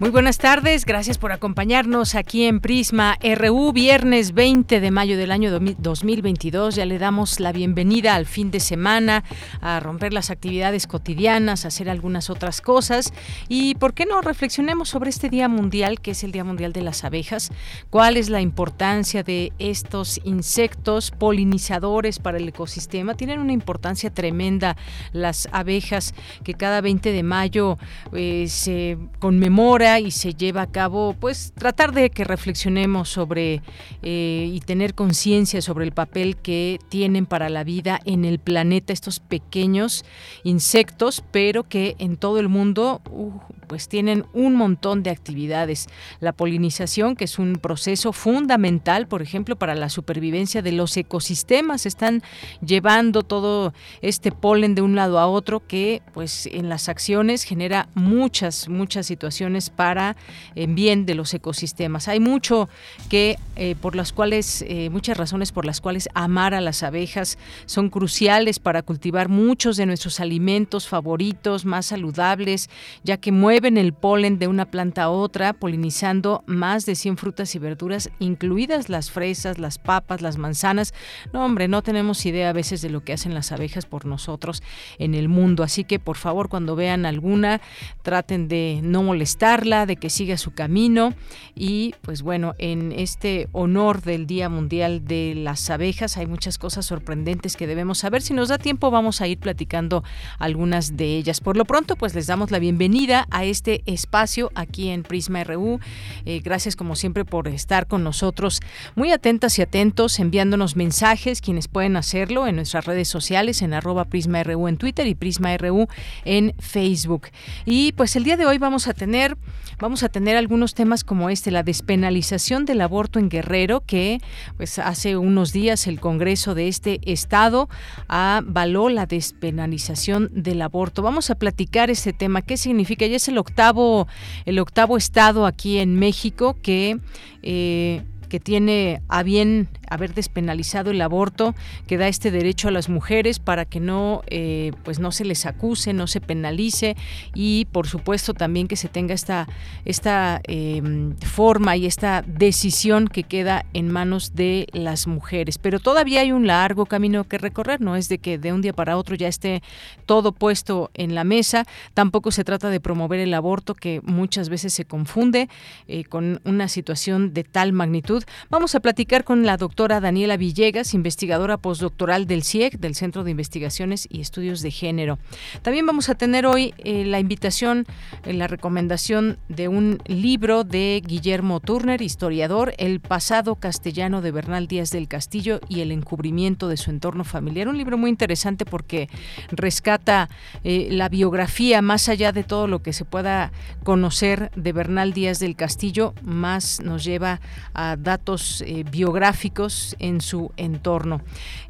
Muy buenas tardes, gracias por acompañarnos aquí en Prisma RU, viernes 20 de mayo del año 2022. Ya le damos la bienvenida al fin de semana, a romper las actividades cotidianas, a hacer algunas otras cosas. Y por qué no reflexionemos sobre este Día Mundial, que es el Día Mundial de las Abejas. ¿Cuál es la importancia de estos insectos polinizadores para el ecosistema? Tienen una importancia tremenda las abejas que cada 20 de mayo eh, se conmemora y se lleva a cabo, pues tratar de que reflexionemos sobre eh, y tener conciencia sobre el papel que tienen para la vida en el planeta estos pequeños insectos, pero que en todo el mundo uh, pues tienen un montón de actividades. La polinización, que es un proceso fundamental, por ejemplo, para la supervivencia de los ecosistemas, están llevando todo este polen de un lado a otro que pues en las acciones genera muchas, muchas situaciones para en bien de los ecosistemas. Hay mucho que eh, por las cuales, eh, muchas razones por las cuales amar a las abejas son cruciales para cultivar muchos de nuestros alimentos favoritos, más saludables, ya que mueven el polen de una planta a otra, polinizando más de 100 frutas y verduras, incluidas las fresas, las papas, las manzanas. No, hombre, no tenemos idea a veces de lo que hacen las abejas por nosotros en el mundo. Así que, por favor, cuando vean alguna, traten de no molestarla, de que siga su camino. Y, pues bueno, en este honor del Día Mundial de las Abejas hay muchas cosas sorprendentes que debemos saber. Si nos da tiempo, vamos a ir platicando algunas de ellas. Por lo pronto, pues les damos la bienvenida a este espacio aquí en Prisma RU. Eh, gracias como siempre por estar con nosotros. Muy atentas y atentos, enviándonos mensajes, quienes pueden hacerlo en nuestras redes sociales, en arroba Prisma RU en Twitter y Prisma RU en Facebook. Y pues el día de hoy vamos a tener, vamos a tener algunos temas como este, la despenalización del aborto en Guerrero, que pues hace unos días el Congreso de este estado avaló la despenalización del aborto. Vamos a platicar este tema, qué significa, ya es el octavo, el octavo estado aquí en México que eh, que tiene a bien haber despenalizado el aborto, que da este derecho a las mujeres para que no, eh, pues no se les acuse, no se penalice y por supuesto también que se tenga esta, esta em, forma y esta decisión que queda en manos de las mujeres. Pero todavía hay un largo camino que recorrer, no es de que de un día para otro ya esté todo puesto en la mesa, tampoco se trata de promover el aborto que muchas veces se confunde eh, con una situación de tal magnitud. Vamos a platicar con la doctora Daniela Villegas, investigadora postdoctoral del CIEC, del Centro de Investigaciones y Estudios de Género. También vamos a tener hoy eh, la invitación, eh, la recomendación de un libro de Guillermo Turner, historiador, El pasado castellano de Bernal Díaz del Castillo y el encubrimiento de su entorno familiar. Un libro muy interesante porque rescata eh, la biografía más allá de todo lo que se pueda conocer de Bernal Díaz del Castillo, más nos lleva a datos biográficos en su entorno.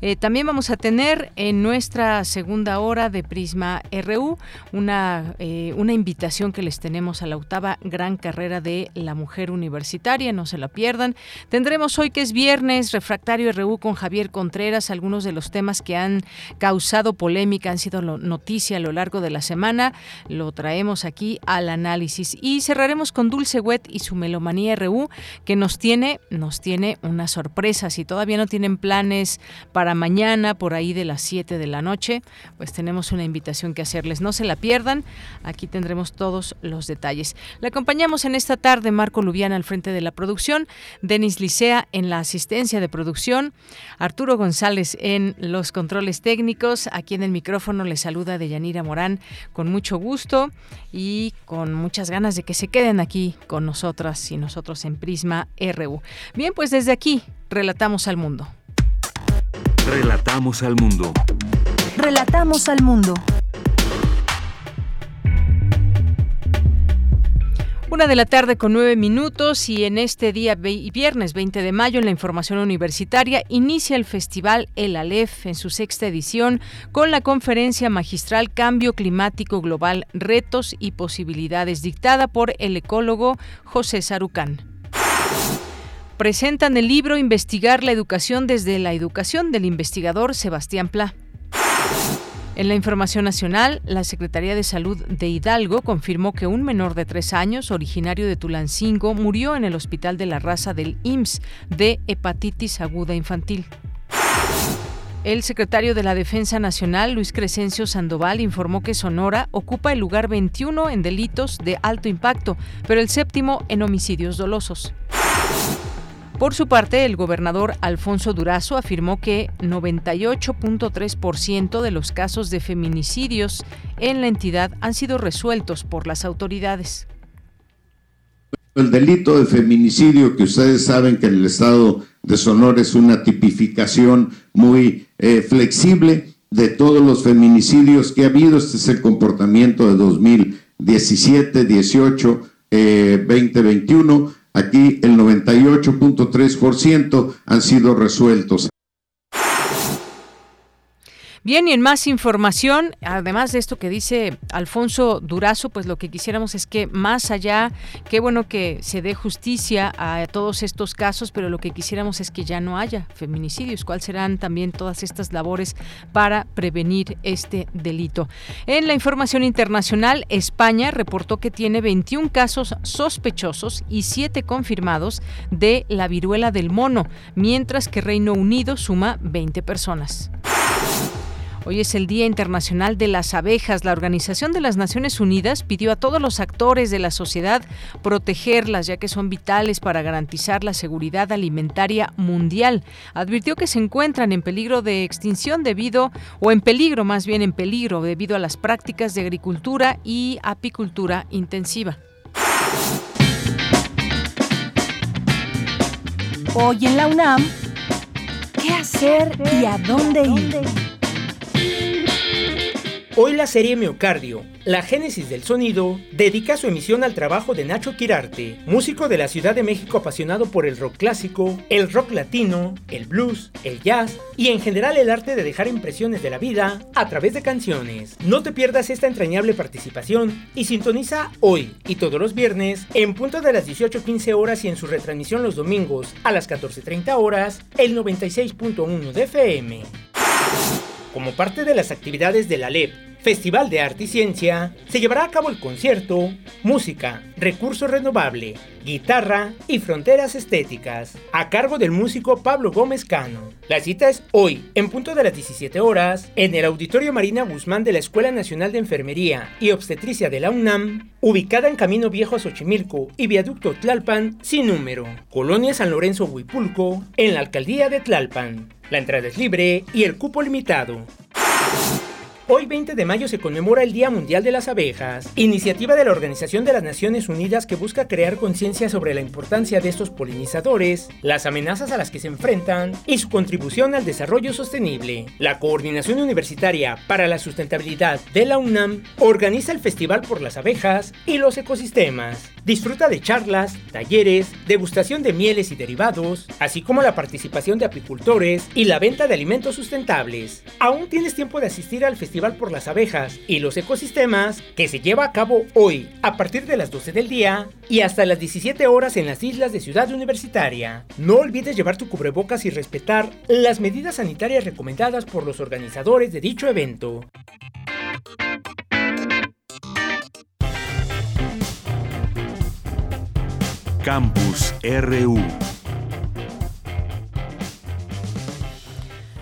Eh, también vamos a tener en nuestra segunda hora de Prisma RU una, eh, una invitación que les tenemos a la octava gran carrera de la mujer universitaria, no se la pierdan. Tendremos hoy que es viernes, Refractario RU con Javier Contreras, algunos de los temas que han causado polémica, han sido noticia a lo largo de la semana, lo traemos aquí al análisis y cerraremos con Dulce Wet y su Melomanía RU que nos tiene, nos tiene una sorpresa. Si todavía no tienen planes para mañana, por ahí de las 7 de la noche, pues tenemos una invitación que hacerles. No se la pierdan, aquí tendremos todos los detalles. Le acompañamos en esta tarde Marco Lubiana al frente de la producción, Denis Licea en la asistencia de producción, Arturo González en los controles técnicos. Aquí en el micrófono le saluda Deyanira Morán con mucho gusto y con muchas ganas de que se queden aquí con nosotras y nosotros en Prisma RU. Bien, pues desde aquí relatamos al mundo. Relatamos al mundo. Relatamos al mundo. Una de la tarde con nueve minutos y en este día viernes 20 de mayo en la información universitaria inicia el festival El Alef en su sexta edición con la conferencia magistral Cambio Climático Global, Retos y Posibilidades dictada por el ecólogo José Sarucán presentan el libro Investigar la educación desde la educación del investigador Sebastián Pla. En la información nacional, la Secretaría de Salud de Hidalgo confirmó que un menor de tres años, originario de Tulancingo, murió en el Hospital de la Raza del IMSS de hepatitis aguda infantil. El secretario de la Defensa Nacional, Luis Crescencio Sandoval, informó que Sonora ocupa el lugar 21 en delitos de alto impacto, pero el séptimo en homicidios dolosos. Por su parte, el gobernador Alfonso Durazo afirmó que 98.3% de los casos de feminicidios en la entidad han sido resueltos por las autoridades. El delito de feminicidio, que ustedes saben que en el estado de Sonora es una tipificación muy eh, flexible de todos los feminicidios que ha habido. Este es el comportamiento de 2017, 18, 2021 Aquí el 98.3% han sido resueltos. Bien, y en más información, además de esto que dice Alfonso Durazo, pues lo que quisiéramos es que más allá, qué bueno que se dé justicia a todos estos casos, pero lo que quisiéramos es que ya no haya feminicidios. ¿Cuáles serán también todas estas labores para prevenir este delito? En la información internacional, España reportó que tiene 21 casos sospechosos y 7 confirmados de la viruela del mono, mientras que Reino Unido suma 20 personas. Hoy es el Día Internacional de las Abejas. La Organización de las Naciones Unidas pidió a todos los actores de la sociedad protegerlas, ya que son vitales para garantizar la seguridad alimentaria mundial. Advirtió que se encuentran en peligro de extinción debido, o en peligro más bien en peligro, debido a las prácticas de agricultura y apicultura intensiva. Hoy en la UNAM, ¿qué hacer y a dónde ir? Hoy la serie Miocardio, la génesis del sonido, dedica su emisión al trabajo de Nacho Quirarte, músico de la Ciudad de México apasionado por el rock clásico, el rock latino, el blues, el jazz y en general el arte de dejar impresiones de la vida a través de canciones. No te pierdas esta entrañable participación y sintoniza hoy y todos los viernes en punto de las 18.15 horas y en su retransmisión los domingos a las 14.30 horas el 96.1 de FM. Como parte de las actividades de la LEP Festival de Arte y Ciencia, se llevará a cabo el concierto Música, Recurso Renovable, Guitarra y Fronteras Estéticas, a cargo del músico Pablo Gómez Cano. La cita es hoy, en punto de las 17 horas, en el Auditorio Marina Guzmán de la Escuela Nacional de Enfermería y Obstetricia de la UNAM, ubicada en Camino Viejo a Xochimilco y Viaducto Tlalpan, sin número, Colonia San Lorenzo Huipulco, en la Alcaldía de Tlalpan. La entrada es libre y el cupo limitado. Hoy 20 de mayo se conmemora el Día Mundial de las Abejas, iniciativa de la Organización de las Naciones Unidas que busca crear conciencia sobre la importancia de estos polinizadores, las amenazas a las que se enfrentan y su contribución al desarrollo sostenible. La Coordinación Universitaria para la Sustentabilidad de la UNAM organiza el Festival por las Abejas y los Ecosistemas. Disfruta de charlas, talleres, degustación de mieles y derivados, así como la participación de apicultores y la venta de alimentos sustentables. Aún tienes tiempo de asistir al festival por las Abejas y los Ecosistemas, que se lleva a cabo hoy a partir de las 12 del día y hasta las 17 horas en las islas de Ciudad Universitaria. No olvides llevar tu cubrebocas y respetar las medidas sanitarias recomendadas por los organizadores de dicho evento. Campus RU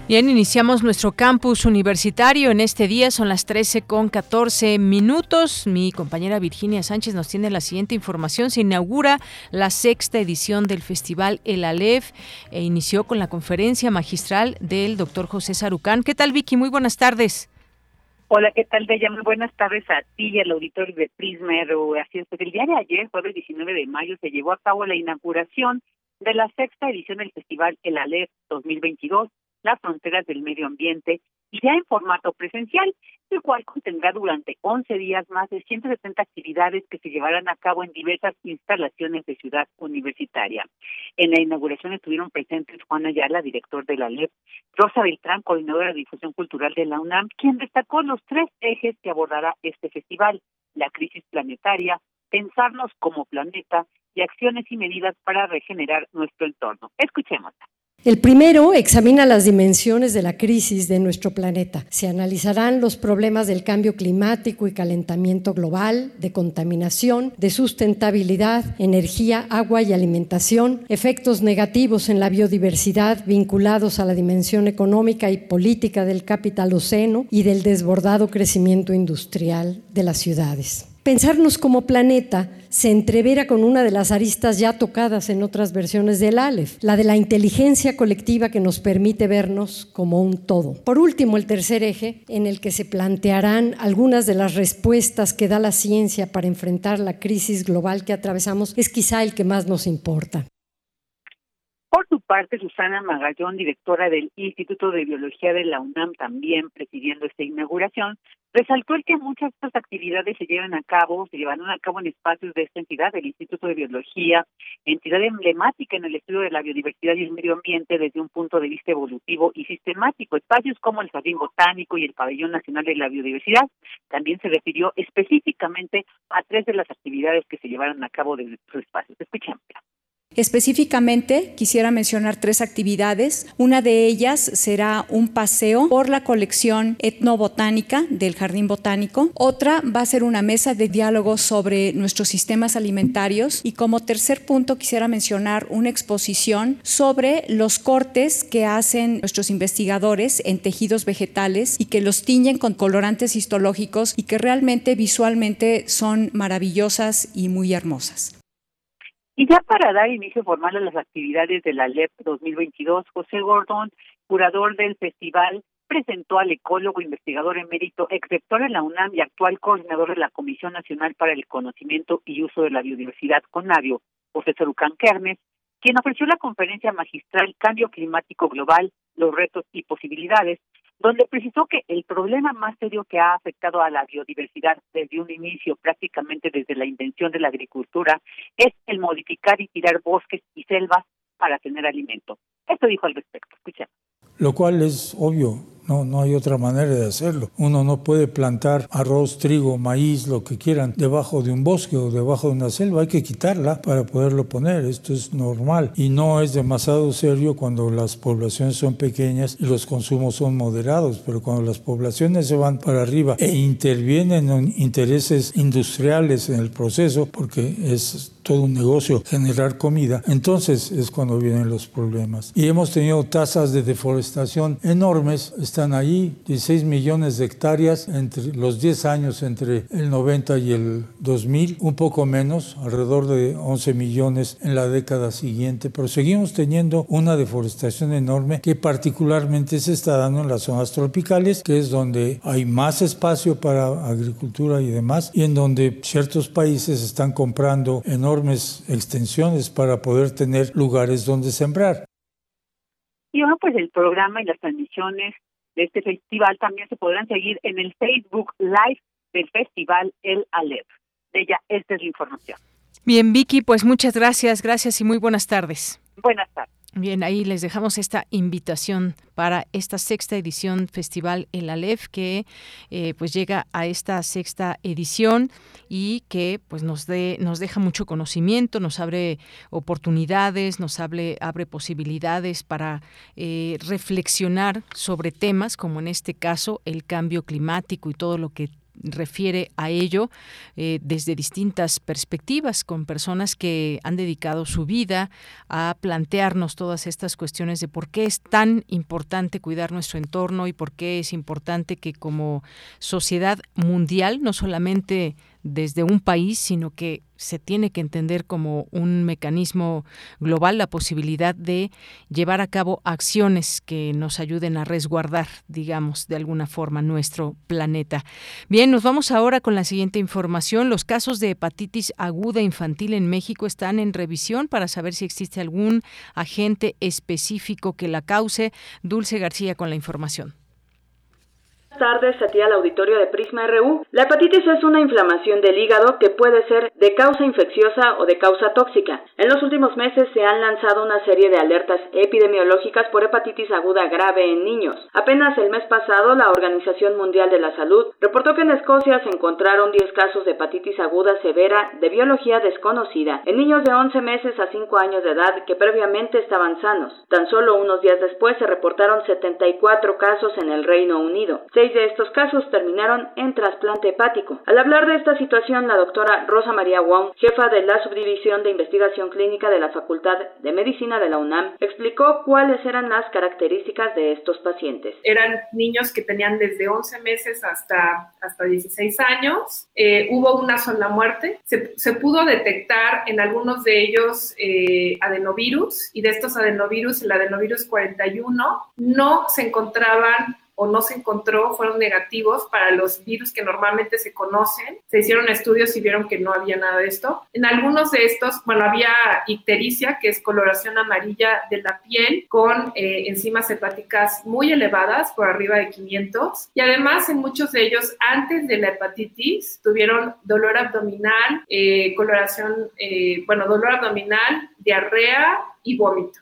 Bien, iniciamos nuestro campus universitario en este día, son las 13 con 14 minutos. Mi compañera Virginia Sánchez nos tiene la siguiente información. Se inaugura la sexta edición del Festival El Alef e inició con la conferencia magistral del doctor José Sarucán. ¿Qué tal, Vicky? Muy buenas tardes. Hola, ¿qué tal, Bella? Muy buenas tardes a ti y al auditorio de Prisma Así es, pues el día de ayer, jueves 19 de mayo, se llevó a cabo la inauguración de la sexta edición del Festival El Alef 2022 las fronteras del medio ambiente ya en formato presencial, el cual contendrá durante 11 días más de 170 actividades que se llevarán a cabo en diversas instalaciones de Ciudad Universitaria. En la inauguración estuvieron presentes Juan Ayala, director de la LEP, Rosa Beltrán, coordinadora de difusión cultural de la UNAM, quien destacó los tres ejes que abordará este festival, la crisis planetaria, pensarnos como planeta y acciones y medidas para regenerar nuestro entorno. Escuchémosla. El primero examina las dimensiones de la crisis de nuestro planeta. Se analizarán los problemas del cambio climático y calentamiento global, de contaminación, de sustentabilidad, energía, agua y alimentación, efectos negativos en la biodiversidad vinculados a la dimensión económica y política del capitaloceno y del desbordado crecimiento industrial de las ciudades. Pensarnos como planeta se entrevera con una de las aristas ya tocadas en otras versiones del Aleph, la de la inteligencia colectiva que nos permite vernos como un todo. Por último, el tercer eje, en el que se plantearán algunas de las respuestas que da la ciencia para enfrentar la crisis global que atravesamos, es quizá el que más nos importa. Por su parte, Susana Magallón, directora del Instituto de Biología de la UNAM, también presidiendo esta inauguración, resaltó el que muchas de estas actividades se llevan a cabo, se llevan a cabo en espacios de esta entidad, el Instituto de Biología, entidad emblemática en el estudio de la biodiversidad y el medio ambiente desde un punto de vista evolutivo y sistemático. Espacios como el Jardín Botánico y el Pabellón Nacional de la Biodiversidad. También se refirió específicamente a tres de las actividades que se llevaron a cabo desde sus espacios. Escuchemos. Específicamente, quisiera mencionar tres actividades. Una de ellas será un paseo por la colección etnobotánica del Jardín Botánico. Otra va a ser una mesa de diálogo sobre nuestros sistemas alimentarios. Y como tercer punto, quisiera mencionar una exposición sobre los cortes que hacen nuestros investigadores en tejidos vegetales y que los tiñen con colorantes histológicos y que realmente visualmente son maravillosas y muy hermosas. Y ya para dar inicio formal a las actividades de la LEP 2022, José Gordón, curador del festival, presentó al ecólogo investigador emérito, exrector en la UNAM y actual coordinador de la Comisión Nacional para el Conocimiento y Uso de la Biodiversidad, CONAVIO, José Sarucán Kermes, quien ofreció la conferencia magistral Cambio Climático Global, los retos y posibilidades, donde precisó que el problema más serio que ha afectado a la biodiversidad desde un inicio, prácticamente desde la invención de la agricultura, es el modificar y tirar bosques y selvas para tener alimento. Esto dijo al respecto. Escuchemos. Lo cual es obvio, no, no hay otra manera de hacerlo. Uno no puede plantar arroz, trigo, maíz, lo que quieran, debajo de un bosque o debajo de una selva. Hay que quitarla para poderlo poner. Esto es normal. Y no es demasiado serio cuando las poblaciones son pequeñas y los consumos son moderados. Pero cuando las poblaciones se van para arriba e intervienen en intereses industriales en el proceso, porque es todo un negocio generar comida, entonces es cuando vienen los problemas. Y hemos tenido tasas de deforestación enormes están ahí, 16 millones de hectáreas entre los 10 años entre el 90 y el 2000, un poco menos, alrededor de 11 millones en la década siguiente, pero seguimos teniendo una deforestación enorme que particularmente se está dando en las zonas tropicales, que es donde hay más espacio para agricultura y demás, y en donde ciertos países están comprando enormes extensiones para poder tener lugares donde sembrar. Y bueno, pues el programa y las transmisiones de este festival también se podrán seguir en el Facebook Live del Festival El Alep. De ella, esta es la información. Bien, Vicky, pues muchas gracias, gracias y muy buenas tardes. Buenas tardes. Bien, ahí les dejamos esta invitación para esta sexta edición Festival El Aleph que eh, pues llega a esta sexta edición y que pues nos de, nos deja mucho conocimiento, nos abre oportunidades, nos abre, abre posibilidades para eh, reflexionar sobre temas como en este caso el cambio climático y todo lo que refiere a ello eh, desde distintas perspectivas, con personas que han dedicado su vida a plantearnos todas estas cuestiones de por qué es tan importante importante cuidar nuestro entorno y por qué es importante que como sociedad mundial, no solamente desde un país, sino que se tiene que entender como un mecanismo global la posibilidad de llevar a cabo acciones que nos ayuden a resguardar, digamos, de alguna forma nuestro planeta. Bien, nos vamos ahora con la siguiente información. Los casos de hepatitis aguda infantil en México están en revisión para saber si existe algún agente específico que la cause. Dulce García con la información tardes a al auditorio de Prisma RU. La hepatitis es una inflamación del hígado que puede ser de causa infecciosa o de causa tóxica. En los últimos meses se han lanzado una serie de alertas epidemiológicas por hepatitis aguda grave en niños. Apenas el mes pasado, la Organización Mundial de la Salud reportó que en Escocia se encontraron 10 casos de hepatitis aguda severa de biología desconocida en niños de 11 meses a 5 años de edad que previamente estaban sanos. Tan solo unos días después se reportaron 74 casos en el Reino Unido de estos casos terminaron en trasplante hepático. Al hablar de esta situación, la doctora Rosa María Wong, jefa de la Subdivisión de Investigación Clínica de la Facultad de Medicina de la UNAM, explicó cuáles eran las características de estos pacientes. Eran niños que tenían desde 11 meses hasta, hasta 16 años. Eh, hubo una sola muerte. Se, se, pudo detectar en algunos de ellos eh, adenovirus y de estos adenovirus, el adenovirus 41, no se encontraban o no se encontró fueron negativos para los virus que normalmente se conocen. Se hicieron estudios y vieron que no había nada de esto. En algunos de estos, bueno, había ictericia, que es coloración amarilla de la piel con eh, enzimas hepáticas muy elevadas, por arriba de 500. Y además, en muchos de ellos, antes de la hepatitis, tuvieron dolor abdominal, eh, coloración, eh, bueno, dolor abdominal, diarrea y.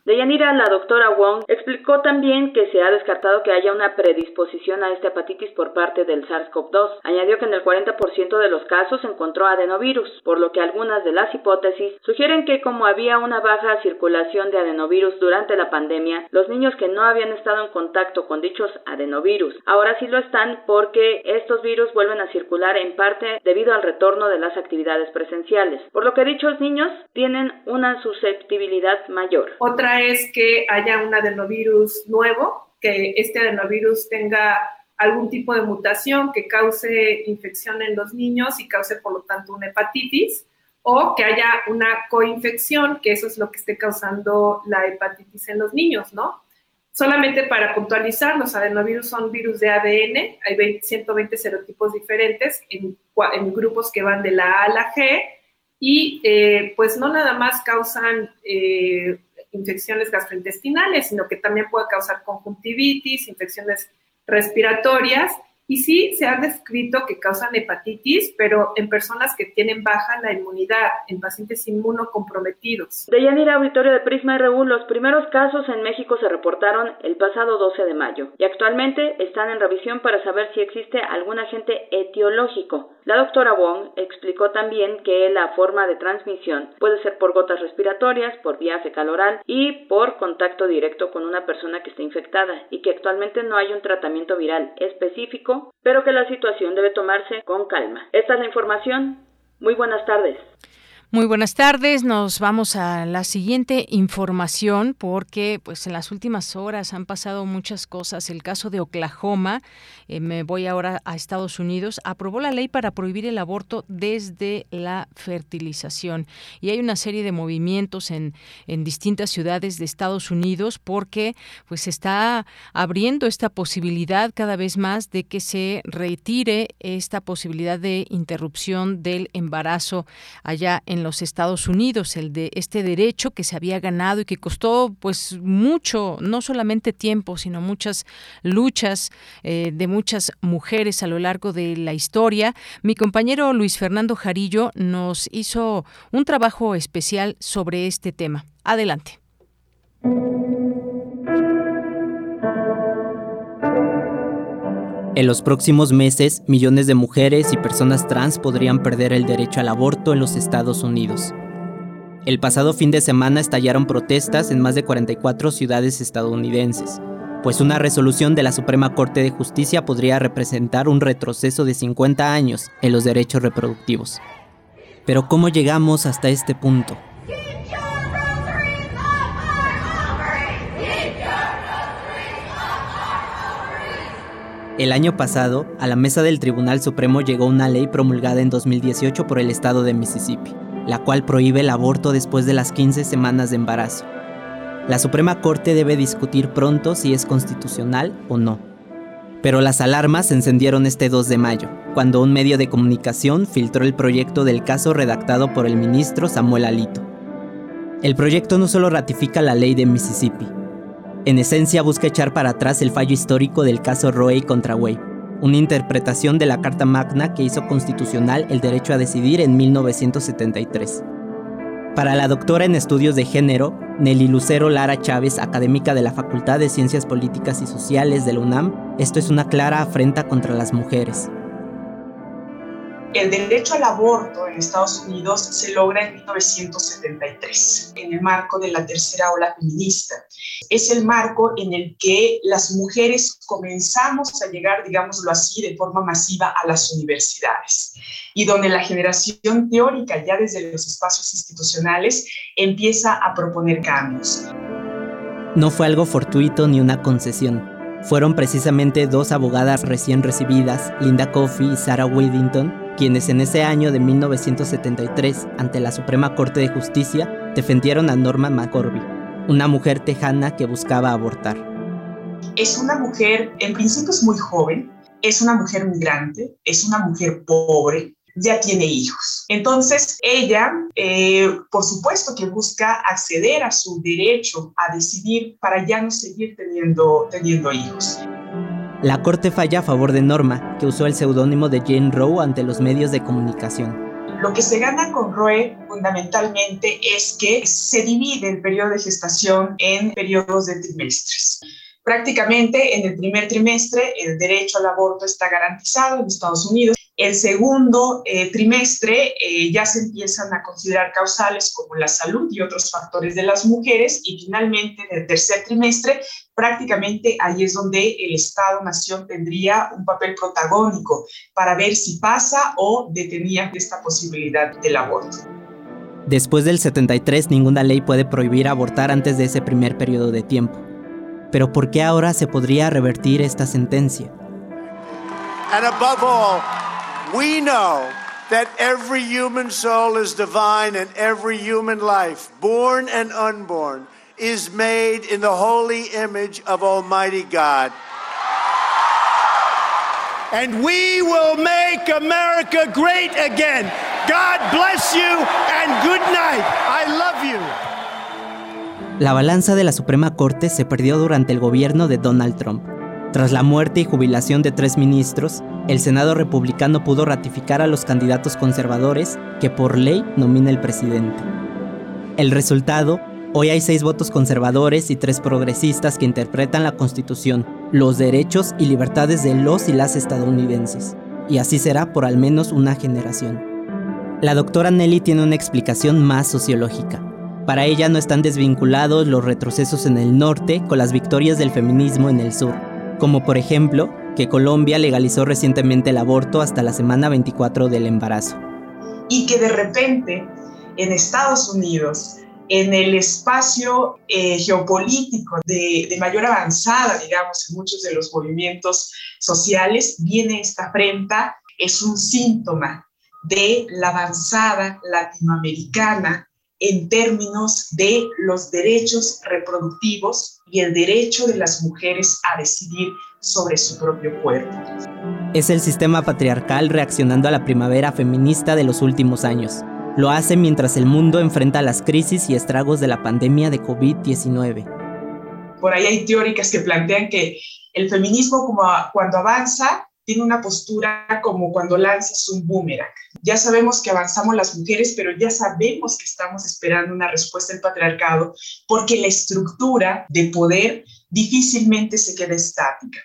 Deyanira, la doctora Wong, explicó también que se ha descartado que haya una predisposición a esta hepatitis por parte del SARS-CoV-2. Añadió que en el 40% de los casos encontró adenovirus, por lo que algunas de las hipótesis sugieren que como había una baja circulación de adenovirus durante la pandemia, los niños que no habían estado en contacto con dichos adenovirus ahora sí lo están porque estos virus vuelven a circular en parte debido al retorno de las actividades presenciales, por lo que dichos niños tienen una susceptibilidad mayor otra es que haya un adenovirus nuevo, que este adenovirus tenga algún tipo de mutación que cause infección en los niños y cause por lo tanto una hepatitis, o que haya una coinfección, que eso es lo que esté causando la hepatitis en los niños, ¿no? Solamente para puntualizar, los adenovirus son virus de ADN, hay 120 serotipos diferentes en, en grupos que van de la A a la G, y eh, pues no nada más causan eh, infecciones gastrointestinales, sino que también puede causar conjuntivitis, infecciones respiratorias y sí, se ha descrito que causan hepatitis, pero en personas que tienen baja la inmunidad, en pacientes inmunocomprometidos. De Yanira Auditorio de Prisma RU, los primeros casos en México se reportaron el pasado 12 de mayo y actualmente están en revisión para saber si existe algún agente etiológico. La doctora Wong explicó también que la forma de transmisión puede ser por gotas respiratorias, por vía fecal oral y por contacto directo con una persona que esté infectada y que actualmente no hay un tratamiento viral específico pero que la situación debe tomarse con calma. Esta es la información. Muy buenas tardes. Muy buenas tardes. Nos vamos a la siguiente información porque pues en las últimas horas han pasado muchas cosas. El caso de Oklahoma, eh, me voy ahora a Estados Unidos, aprobó la ley para prohibir el aborto desde la fertilización. Y hay una serie de movimientos en, en distintas ciudades de Estados Unidos porque pues se está abriendo esta posibilidad cada vez más de que se retire esta posibilidad de interrupción del embarazo allá en los Estados Unidos, el de este derecho que se había ganado y que costó pues mucho, no solamente tiempo, sino muchas luchas eh, de muchas mujeres a lo largo de la historia. Mi compañero Luis Fernando Jarillo nos hizo un trabajo especial sobre este tema. Adelante. En los próximos meses, millones de mujeres y personas trans podrían perder el derecho al aborto en los Estados Unidos. El pasado fin de semana estallaron protestas en más de 44 ciudades estadounidenses, pues una resolución de la Suprema Corte de Justicia podría representar un retroceso de 50 años en los derechos reproductivos. Pero ¿cómo llegamos hasta este punto? El año pasado, a la mesa del Tribunal Supremo llegó una ley promulgada en 2018 por el estado de Mississippi, la cual prohíbe el aborto después de las 15 semanas de embarazo. La Suprema Corte debe discutir pronto si es constitucional o no. Pero las alarmas se encendieron este 2 de mayo, cuando un medio de comunicación filtró el proyecto del caso redactado por el ministro Samuel Alito. El proyecto no solo ratifica la ley de Mississippi, en esencia busca echar para atrás el fallo histórico del caso Roe contra Wade, una interpretación de la Carta Magna que hizo constitucional el derecho a decidir en 1973. Para la doctora en estudios de género, Nelly Lucero Lara Chávez, académica de la Facultad de Ciencias Políticas y Sociales de la UNAM, esto es una clara afrenta contra las mujeres. El derecho al aborto en Estados Unidos se logra en 1973, en el marco de la tercera ola feminista. Es el marco en el que las mujeres comenzamos a llegar, digámoslo así, de forma masiva a las universidades y donde la generación teórica, ya desde los espacios institucionales, empieza a proponer cambios. No fue algo fortuito ni una concesión. Fueron precisamente dos abogadas recién recibidas, Linda Coffey y Sarah Whittington, quienes en ese año de 1973, ante la Suprema Corte de Justicia, defendieron a Norma McCorby, una mujer tejana que buscaba abortar. Es una mujer, en principio es muy joven, es una mujer migrante, es una mujer pobre, ya tiene hijos. Entonces, ella, eh, por supuesto que busca acceder a su derecho a decidir para ya no seguir teniendo, teniendo hijos. La corte falla a favor de Norma, que usó el seudónimo de Jane Roe ante los medios de comunicación. Lo que se gana con Roe fundamentalmente es que se divide el periodo de gestación en periodos de trimestres. Prácticamente en el primer trimestre el derecho al aborto está garantizado en Estados Unidos el segundo eh, trimestre eh, ya se empiezan a considerar causales como la salud y otros factores de las mujeres y finalmente en el tercer trimestre prácticamente ahí es donde el Estado-Nación tendría un papel protagónico para ver si pasa o detenía esta posibilidad del aborto. Después del 73 ninguna ley puede prohibir abortar antes de ese primer periodo de tiempo. Pero ¿por qué ahora se podría revertir esta sentencia? We know that every human soul is divine and every human life, born and unborn, is made in the holy image of Almighty God. And we will make America great again. God bless you and good night. I love you. La balanza de la Suprema Corte se perdió durante el gobierno de Donald Trump. Tras la muerte y jubilación de tres ministros, el Senado republicano pudo ratificar a los candidatos conservadores que por ley nomina el presidente. El resultado, hoy hay seis votos conservadores y tres progresistas que interpretan la Constitución, los derechos y libertades de los y las estadounidenses. Y así será por al menos una generación. La doctora Nelly tiene una explicación más sociológica. Para ella no están desvinculados los retrocesos en el norte con las victorias del feminismo en el sur como por ejemplo que Colombia legalizó recientemente el aborto hasta la semana 24 del embarazo. Y que de repente en Estados Unidos, en el espacio eh, geopolítico de, de, mayor avanzada, digamos, en muchos de los movimientos sociales, viene esta afrenta, es un síntoma de la avanzada latinoamericana en términos de los derechos reproductivos y el derecho de las mujeres a decidir sobre su propio cuerpo. Es el sistema patriarcal reaccionando a la primavera feminista de los últimos años. Lo hace mientras el mundo enfrenta las crisis y estragos de la pandemia de COVID-19. Por ahí hay teóricas que plantean que el feminismo como cuando avanza tiene una postura como cuando lanzas un boomerang. Ya sabemos que avanzamos las mujeres, pero ya sabemos que estamos esperando una respuesta del patriarcado porque la estructura de poder difícilmente se queda estática.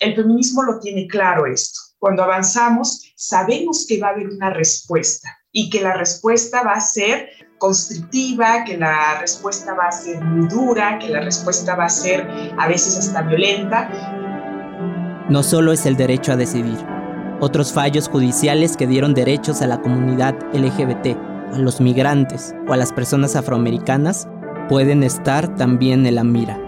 El feminismo lo tiene claro esto. Cuando avanzamos, sabemos que va a haber una respuesta y que la respuesta va a ser constructiva, que la respuesta va a ser muy dura, que la respuesta va a ser a veces hasta violenta, no solo es el derecho a decidir. Otros fallos judiciales que dieron derechos a la comunidad LGBT, a los migrantes o a las personas afroamericanas pueden estar también en la mira.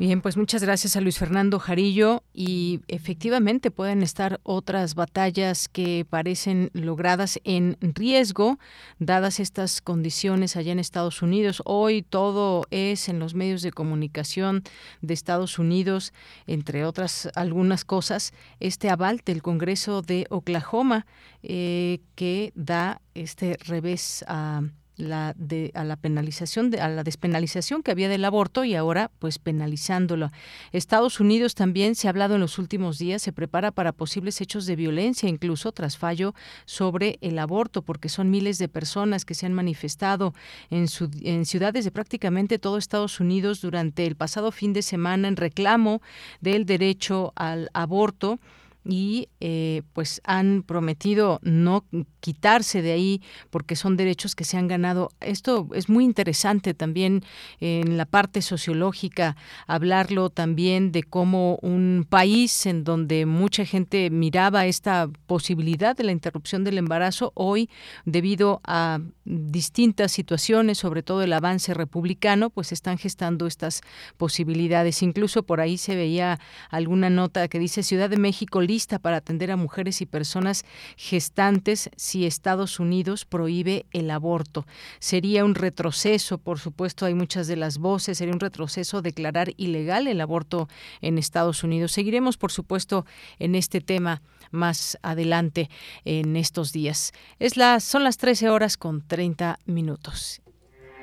Bien, pues muchas gracias a Luis Fernando Jarillo y efectivamente pueden estar otras batallas que parecen logradas en riesgo dadas estas condiciones allá en Estados Unidos. Hoy todo es en los medios de comunicación de Estados Unidos, entre otras algunas cosas, este aval del Congreso de Oklahoma eh, que da este revés a la de, a la penalización de, a la despenalización que había del aborto y ahora pues penalizándolo. Estados Unidos también se ha hablado en los últimos días se prepara para posibles hechos de violencia incluso tras fallo sobre el aborto porque son miles de personas que se han manifestado en, en ciudades de prácticamente todo Estados Unidos durante el pasado fin de semana en reclamo del derecho al aborto y eh, pues han prometido no quitarse de ahí porque son derechos que se han ganado. Esto es muy interesante también en la parte sociológica, hablarlo también de cómo un país en donde mucha gente miraba esta posibilidad de la interrupción del embarazo, hoy debido a distintas situaciones, sobre todo el avance republicano, pues están gestando estas posibilidades. Incluso por ahí se veía alguna nota que dice Ciudad de México lista para atender a mujeres y personas gestantes si Estados Unidos prohíbe el aborto. Sería un retroceso, por supuesto, hay muchas de las voces, sería un retroceso declarar ilegal el aborto en Estados Unidos. Seguiremos, por supuesto, en este tema más adelante en estos días. Es son las 13 horas con 30 minutos.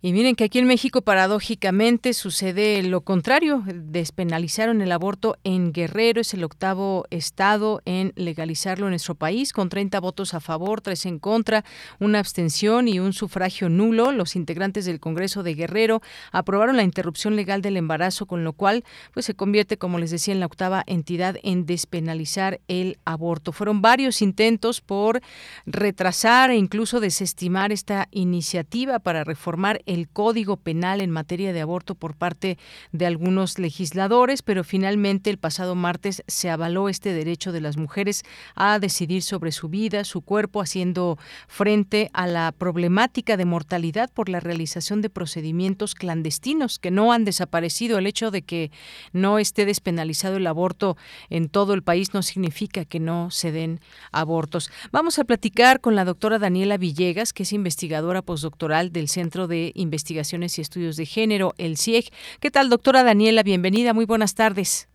Y miren que aquí en México paradójicamente sucede lo contrario. Despenalizaron el aborto en Guerrero, es el octavo estado en legalizarlo en nuestro país, con 30 votos a favor, 3 en contra, una abstención y un sufragio nulo. Los integrantes del Congreso de Guerrero aprobaron la interrupción legal del embarazo, con lo cual pues se convierte, como les decía, en la octava entidad en despenalizar el aborto. Fueron varios intentos por retrasar e incluso desestimar esta iniciativa para reformar el Código Penal en materia de aborto por parte de algunos legisladores, pero finalmente el pasado martes se avaló este derecho de las mujeres a decidir sobre su vida, su cuerpo, haciendo frente a la problemática de mortalidad por la realización de procedimientos clandestinos que no han desaparecido. El hecho de que no esté despenalizado el aborto en todo el país no significa que no se den abortos. Vamos a platicar con la doctora Daniela Villegas, que es investigadora postdoctoral del Centro de Investigaciones y Estudios de Género, el CIEG. ¿Qué tal, doctora Daniela? Bienvenida, muy buenas tardes.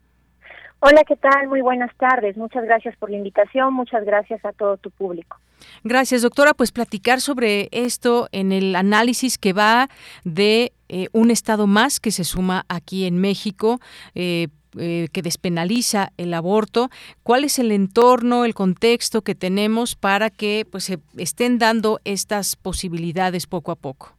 Hola, ¿qué tal? Muy buenas tardes. Muchas gracias por la invitación, muchas gracias a todo tu público. Gracias, doctora. Pues platicar sobre esto en el análisis que va de eh, un estado más que se suma aquí en México. Eh, eh, que despenaliza el aborto, cuál es el entorno, el contexto que tenemos para que pues se estén dando estas posibilidades poco a poco.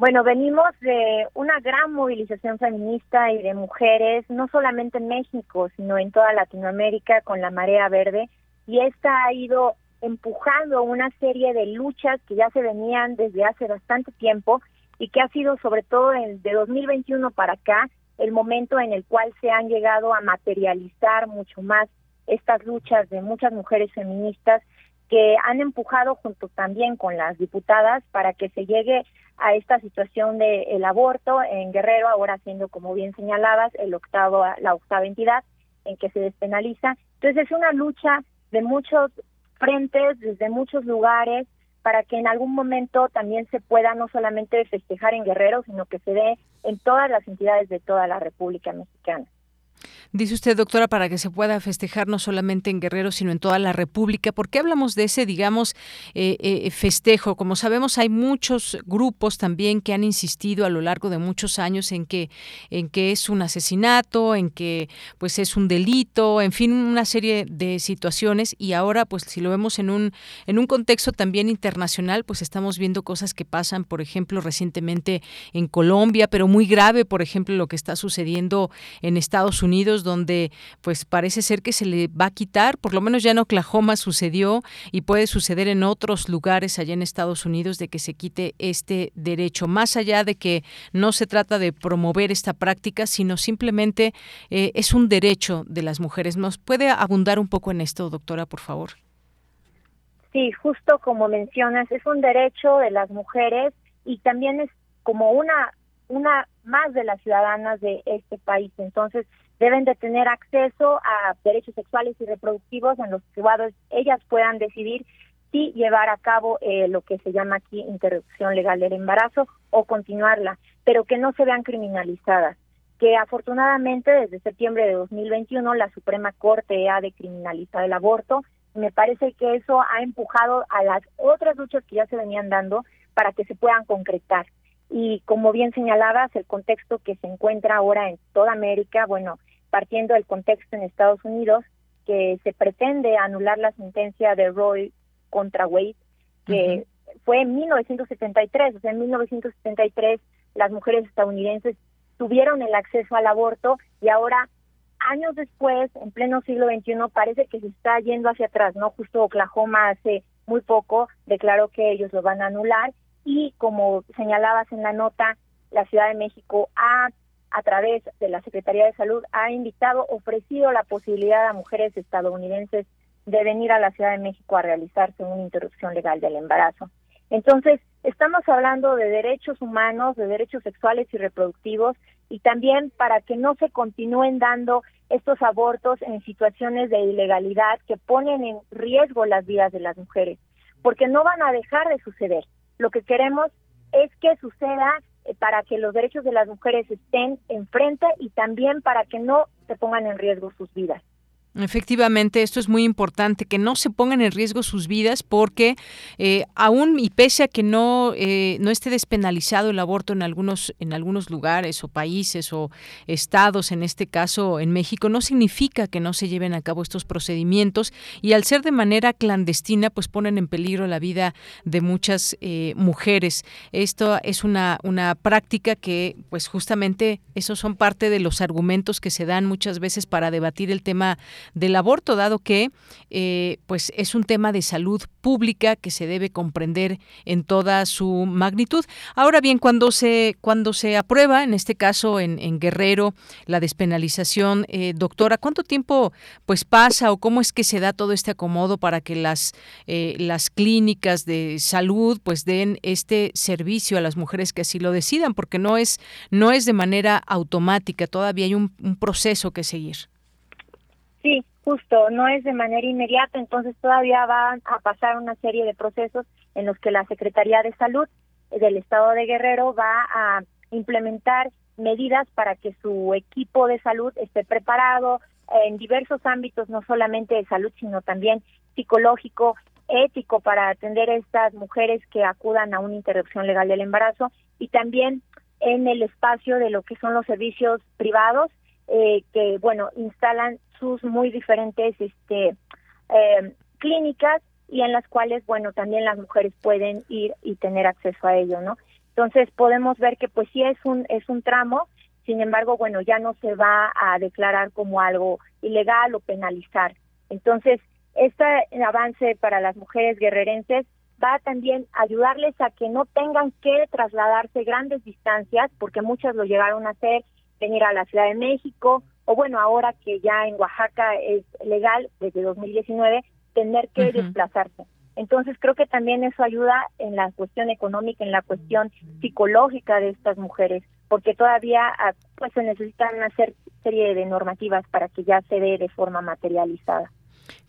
Bueno, venimos de una gran movilización feminista y de mujeres, no solamente en México, sino en toda Latinoamérica con la marea verde, y esta ha ido empujando una serie de luchas que ya se venían desde hace bastante tiempo y que ha sido sobre todo de 2021 para acá el momento en el cual se han llegado a materializar mucho más estas luchas de muchas mujeres feministas que han empujado junto también con las diputadas para que se llegue a esta situación del el aborto en Guerrero, ahora siendo, como bien señalabas, el octavo, la octava entidad en que se despenaliza. Entonces es una lucha de muchos frentes, desde muchos lugares, para que en algún momento también se pueda no solamente festejar en Guerrero, sino que se dé en todas las entidades de toda la República Mexicana. Dice usted, doctora, para que se pueda festejar no solamente en Guerrero, sino en toda la República. ¿Por qué hablamos de ese, digamos, eh, eh, festejo? Como sabemos, hay muchos grupos también que han insistido a lo largo de muchos años en que, en que es un asesinato, en que pues es un delito, en fin, una serie de situaciones. Y ahora, pues, si lo vemos en un, en un contexto también internacional, pues estamos viendo cosas que pasan, por ejemplo, recientemente en Colombia, pero muy grave, por ejemplo, lo que está sucediendo en Estados Unidos estados donde pues parece ser que se le va a quitar, por lo menos ya en Oklahoma sucedió y puede suceder en otros lugares allá en Estados Unidos de que se quite este derecho, más allá de que no se trata de promover esta práctica, sino simplemente eh, es un derecho de las mujeres. ¿Nos puede abundar un poco en esto, doctora, por favor? Sí, justo como mencionas, es un derecho de las mujeres y también es como una una más de las ciudadanas de este país. Entonces, deben de tener acceso a derechos sexuales y reproductivos en los que ellas puedan decidir si llevar a cabo eh, lo que se llama aquí interrupción legal del embarazo o continuarla, pero que no se vean criminalizadas. Que afortunadamente desde septiembre de 2021 la Suprema Corte ha decriminalizado el aborto. Me parece que eso ha empujado a las otras luchas que ya se venían dando para que se puedan concretar. Y como bien señalabas, el contexto que se encuentra ahora en toda América, bueno, partiendo del contexto en Estados Unidos, que se pretende anular la sentencia de Roy contra Wade, que fue en 1973, o sea, en 1973 las mujeres estadounidenses tuvieron el acceso al aborto y ahora años después, en pleno siglo XXI, parece que se está yendo hacia atrás, ¿no? Justo Oklahoma hace muy poco declaró que ellos lo van a anular y como señalabas en la nota, la Ciudad de México ha a través de la Secretaría de Salud ha invitado, ofrecido la posibilidad a mujeres estadounidenses de venir a la Ciudad de México a realizarse una interrupción legal del embarazo. Entonces, estamos hablando de derechos humanos, de derechos sexuales y reproductivos, y también para que no se continúen dando estos abortos en situaciones de ilegalidad que ponen en riesgo las vidas de las mujeres, porque no van a dejar de suceder. Lo que queremos es que suceda para que los derechos de las mujeres estén enfrente y también para que no se pongan en riesgo sus vidas. Efectivamente, esto es muy importante, que no se pongan en riesgo sus vidas porque eh, aún y pese a que no, eh, no esté despenalizado el aborto en algunos, en algunos lugares o países o estados, en este caso en México, no significa que no se lleven a cabo estos procedimientos y al ser de manera clandestina, pues ponen en peligro la vida de muchas eh, mujeres. Esto es una, una práctica que, pues justamente, esos son parte de los argumentos que se dan muchas veces para debatir el tema del aborto, dado que eh, pues es un tema de salud pública que se debe comprender en toda su magnitud. Ahora bien, cuando se cuando se aprueba, en este caso en, Guerrero, la despenalización, eh, doctora, ¿cuánto tiempo pues pasa o cómo es que se da todo este acomodo para que las eh, las clínicas de salud pues den este servicio a las mujeres que así lo decidan, porque no es no es de manera automática, todavía hay un proceso que seguir. Sí, justo, no es de manera inmediata, entonces todavía van a pasar una serie de procesos en los que la Secretaría de Salud del Estado de Guerrero va a implementar medidas para que su equipo de salud esté preparado en diversos ámbitos, no solamente de salud, sino también psicológico, ético, para atender a estas mujeres que acudan a una interrupción legal del embarazo y también en el espacio de lo que son los servicios privados, eh, que, bueno, instalan sus muy diferentes este, eh, clínicas y en las cuales, bueno, también las mujeres pueden ir y tener acceso a ello, ¿no? Entonces podemos ver que pues sí es un, es un tramo, sin embargo, bueno, ya no se va a declarar como algo ilegal o penalizar. Entonces, este avance para las mujeres guerrerenses va también a ayudarles a que no tengan que trasladarse grandes distancias, porque muchas lo llegaron a hacer, venir a la Ciudad de México o bueno, ahora que ya en Oaxaca es legal desde 2019, tener que desplazarse. Entonces creo que también eso ayuda en la cuestión económica, en la cuestión psicológica de estas mujeres, porque todavía ah, pues se necesitan una serie de normativas para que ya se dé de forma materializada.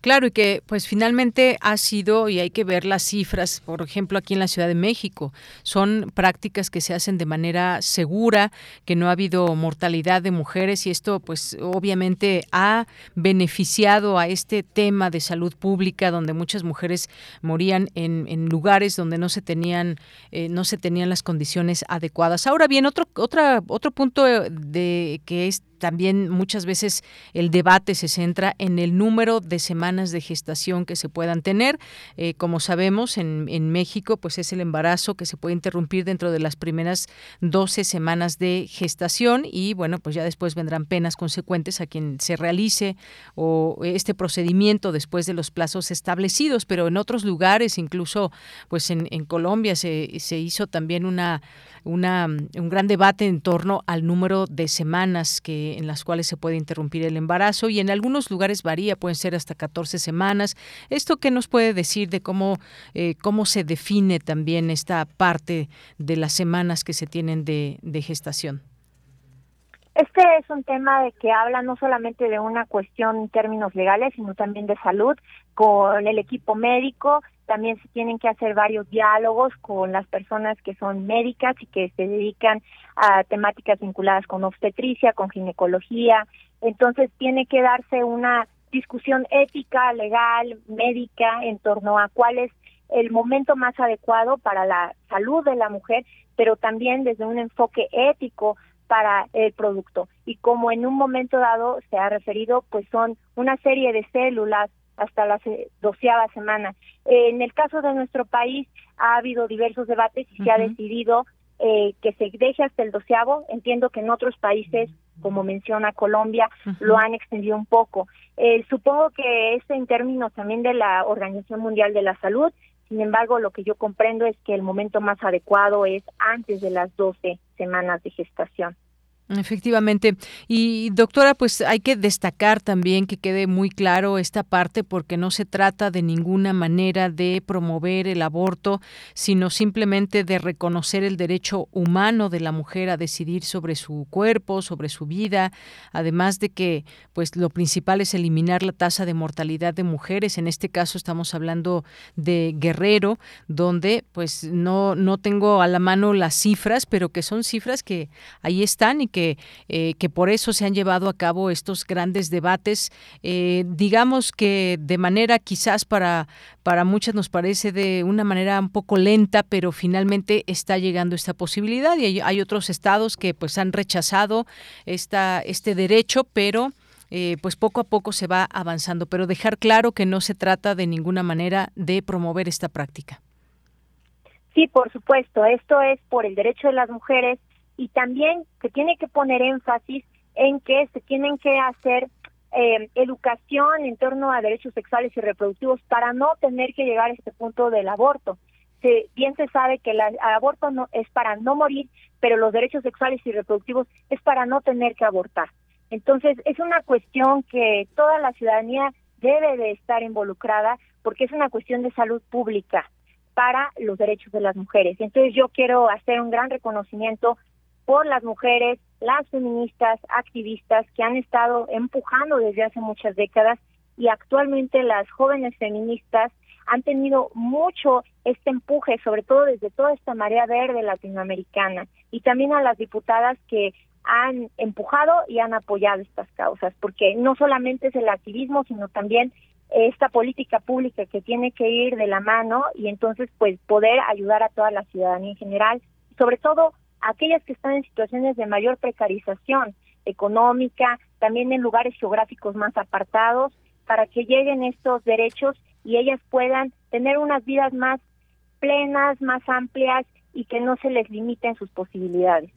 Claro, y que pues finalmente ha sido, y hay que ver las cifras, por ejemplo, aquí en la Ciudad de México, son prácticas que se hacen de manera segura, que no ha habido mortalidad de mujeres y esto pues obviamente ha beneficiado a este tema de salud pública donde muchas mujeres morían en, en lugares donde no se tenían, eh, no se tenían las condiciones adecuadas. Ahora bien, otro, otra, otro punto de que es también muchas veces el debate se centra en el número de semanas de gestación que se puedan tener. Eh, como sabemos, en, en, México, pues es el embarazo que se puede interrumpir dentro de las primeras 12 semanas de gestación y bueno, pues ya después vendrán penas consecuentes a quien se realice o este procedimiento después de los plazos establecidos, pero en otros lugares, incluso pues en, en Colombia se, se hizo también una una, un gran debate en torno al número de semanas que en las cuales se puede interrumpir el embarazo y en algunos lugares varía, pueden ser hasta 14 semanas. ¿Esto qué nos puede decir de cómo, eh, cómo se define también esta parte de las semanas que se tienen de, de gestación? Este es un tema de que habla no solamente de una cuestión en términos legales, sino también de salud, con el equipo médico, también se tienen que hacer varios diálogos con las personas que son médicas y que se dedican a temáticas vinculadas con obstetricia, con ginecología. Entonces tiene que darse una discusión ética, legal, médica en torno a cuál es el momento más adecuado para la salud de la mujer, pero también desde un enfoque ético para el producto. Y como en un momento dado se ha referido, pues son una serie de células hasta la doceava semana. en el caso de nuestro país ha habido diversos debates y se ha decidido eh, que se deje hasta el doceavo. Entiendo que en otros países, como menciona Colombia, lo han extendido un poco. Eh, supongo que es en términos también de la Organización Mundial de la Salud. Sin embargo, lo que yo comprendo es que el momento más adecuado es antes de las 12 semanas de gestación. Efectivamente. Y doctora, pues hay que destacar también que quede muy claro esta parte porque no se trata de ninguna manera de promover el aborto, sino simplemente de reconocer el derecho humano de la mujer a decidir sobre su cuerpo, sobre su vida, además de que pues lo principal es eliminar la tasa de mortalidad de mujeres. En este caso estamos hablando de Guerrero, donde pues no no tengo a la mano las cifras, pero que son cifras que ahí están y que eh, que, por eso se han llevado a cabo estos grandes debates, eh, digamos que de manera quizás para, para muchas nos parece de una manera un poco lenta, pero finalmente está llegando esta posibilidad y hay, otros estados que pues han rechazado esta, este derecho, pero... Eh, pues poco a poco se va avanzando, pero dejar claro que no se trata de ninguna manera de promover esta práctica. Sí, por supuesto, esto es por el derecho de las mujeres y también se tiene que poner énfasis en que se tienen que hacer eh, educación en torno a derechos sexuales y reproductivos para no tener que llegar a este punto del aborto. Se, bien se sabe que el aborto no es para no morir, pero los derechos sexuales y reproductivos es para no tener que abortar. Entonces, es una cuestión que toda la ciudadanía debe de estar involucrada porque es una cuestión de salud pública para los derechos de las mujeres. Entonces, yo quiero hacer un gran reconocimiento por las mujeres, las feministas, activistas que han estado empujando desde hace muchas décadas y actualmente las jóvenes feministas han tenido mucho este empuje, sobre todo desde toda esta marea verde latinoamericana y también a las diputadas que han empujado y han apoyado estas causas, porque no solamente es el activismo, sino también esta política pública que tiene que ir de la mano y entonces pues poder ayudar a toda la ciudadanía en general, sobre todo aquellas que están en situaciones de mayor precarización económica, también en lugares geográficos más apartados, para que lleguen estos derechos y ellas puedan tener unas vidas más plenas, más amplias y que no se les limiten sus posibilidades.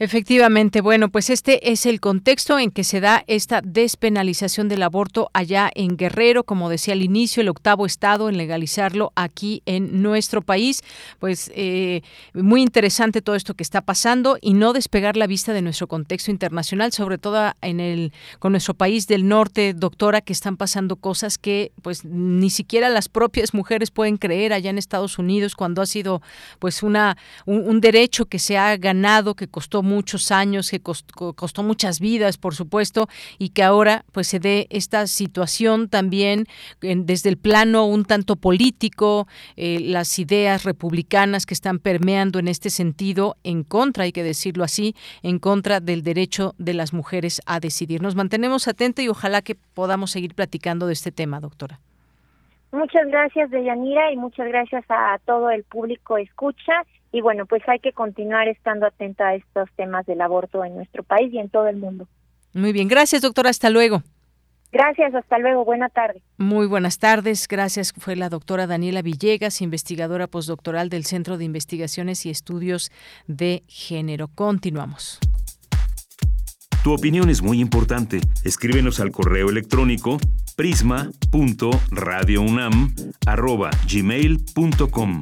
Efectivamente, bueno, pues este es el contexto en que se da esta despenalización del aborto allá en Guerrero, como decía al inicio, el octavo estado en legalizarlo aquí en nuestro país. Pues eh, muy interesante todo esto que está pasando y no despegar la vista de nuestro contexto internacional, sobre todo en el con nuestro país del norte, doctora, que están pasando cosas que pues ni siquiera las propias mujeres pueden creer allá en Estados Unidos cuando ha sido pues una un derecho que se ha ganado, que costó muchos años, que costó, muchas vidas, por supuesto, y que ahora pues se dé esta situación también desde el plano un tanto político, eh, las ideas republicanas que están permeando en este sentido en contra, hay que decirlo así, en contra del derecho de las mujeres a decidir. Nos mantenemos atentos y ojalá que podamos seguir platicando de este tema, doctora. Muchas gracias, Deyanira, y muchas gracias a todo el público escucha y bueno, pues hay que continuar estando atenta a estos temas del aborto en nuestro país y en todo el mundo. Muy bien, gracias doctora, hasta luego. Gracias, hasta luego, buena tarde. Muy buenas tardes, gracias. Fue la doctora Daniela Villegas, investigadora postdoctoral del Centro de Investigaciones y Estudios de Género. Continuamos. Tu opinión es muy importante. Escríbenos al correo electrónico prisma.radiounam@gmail.com.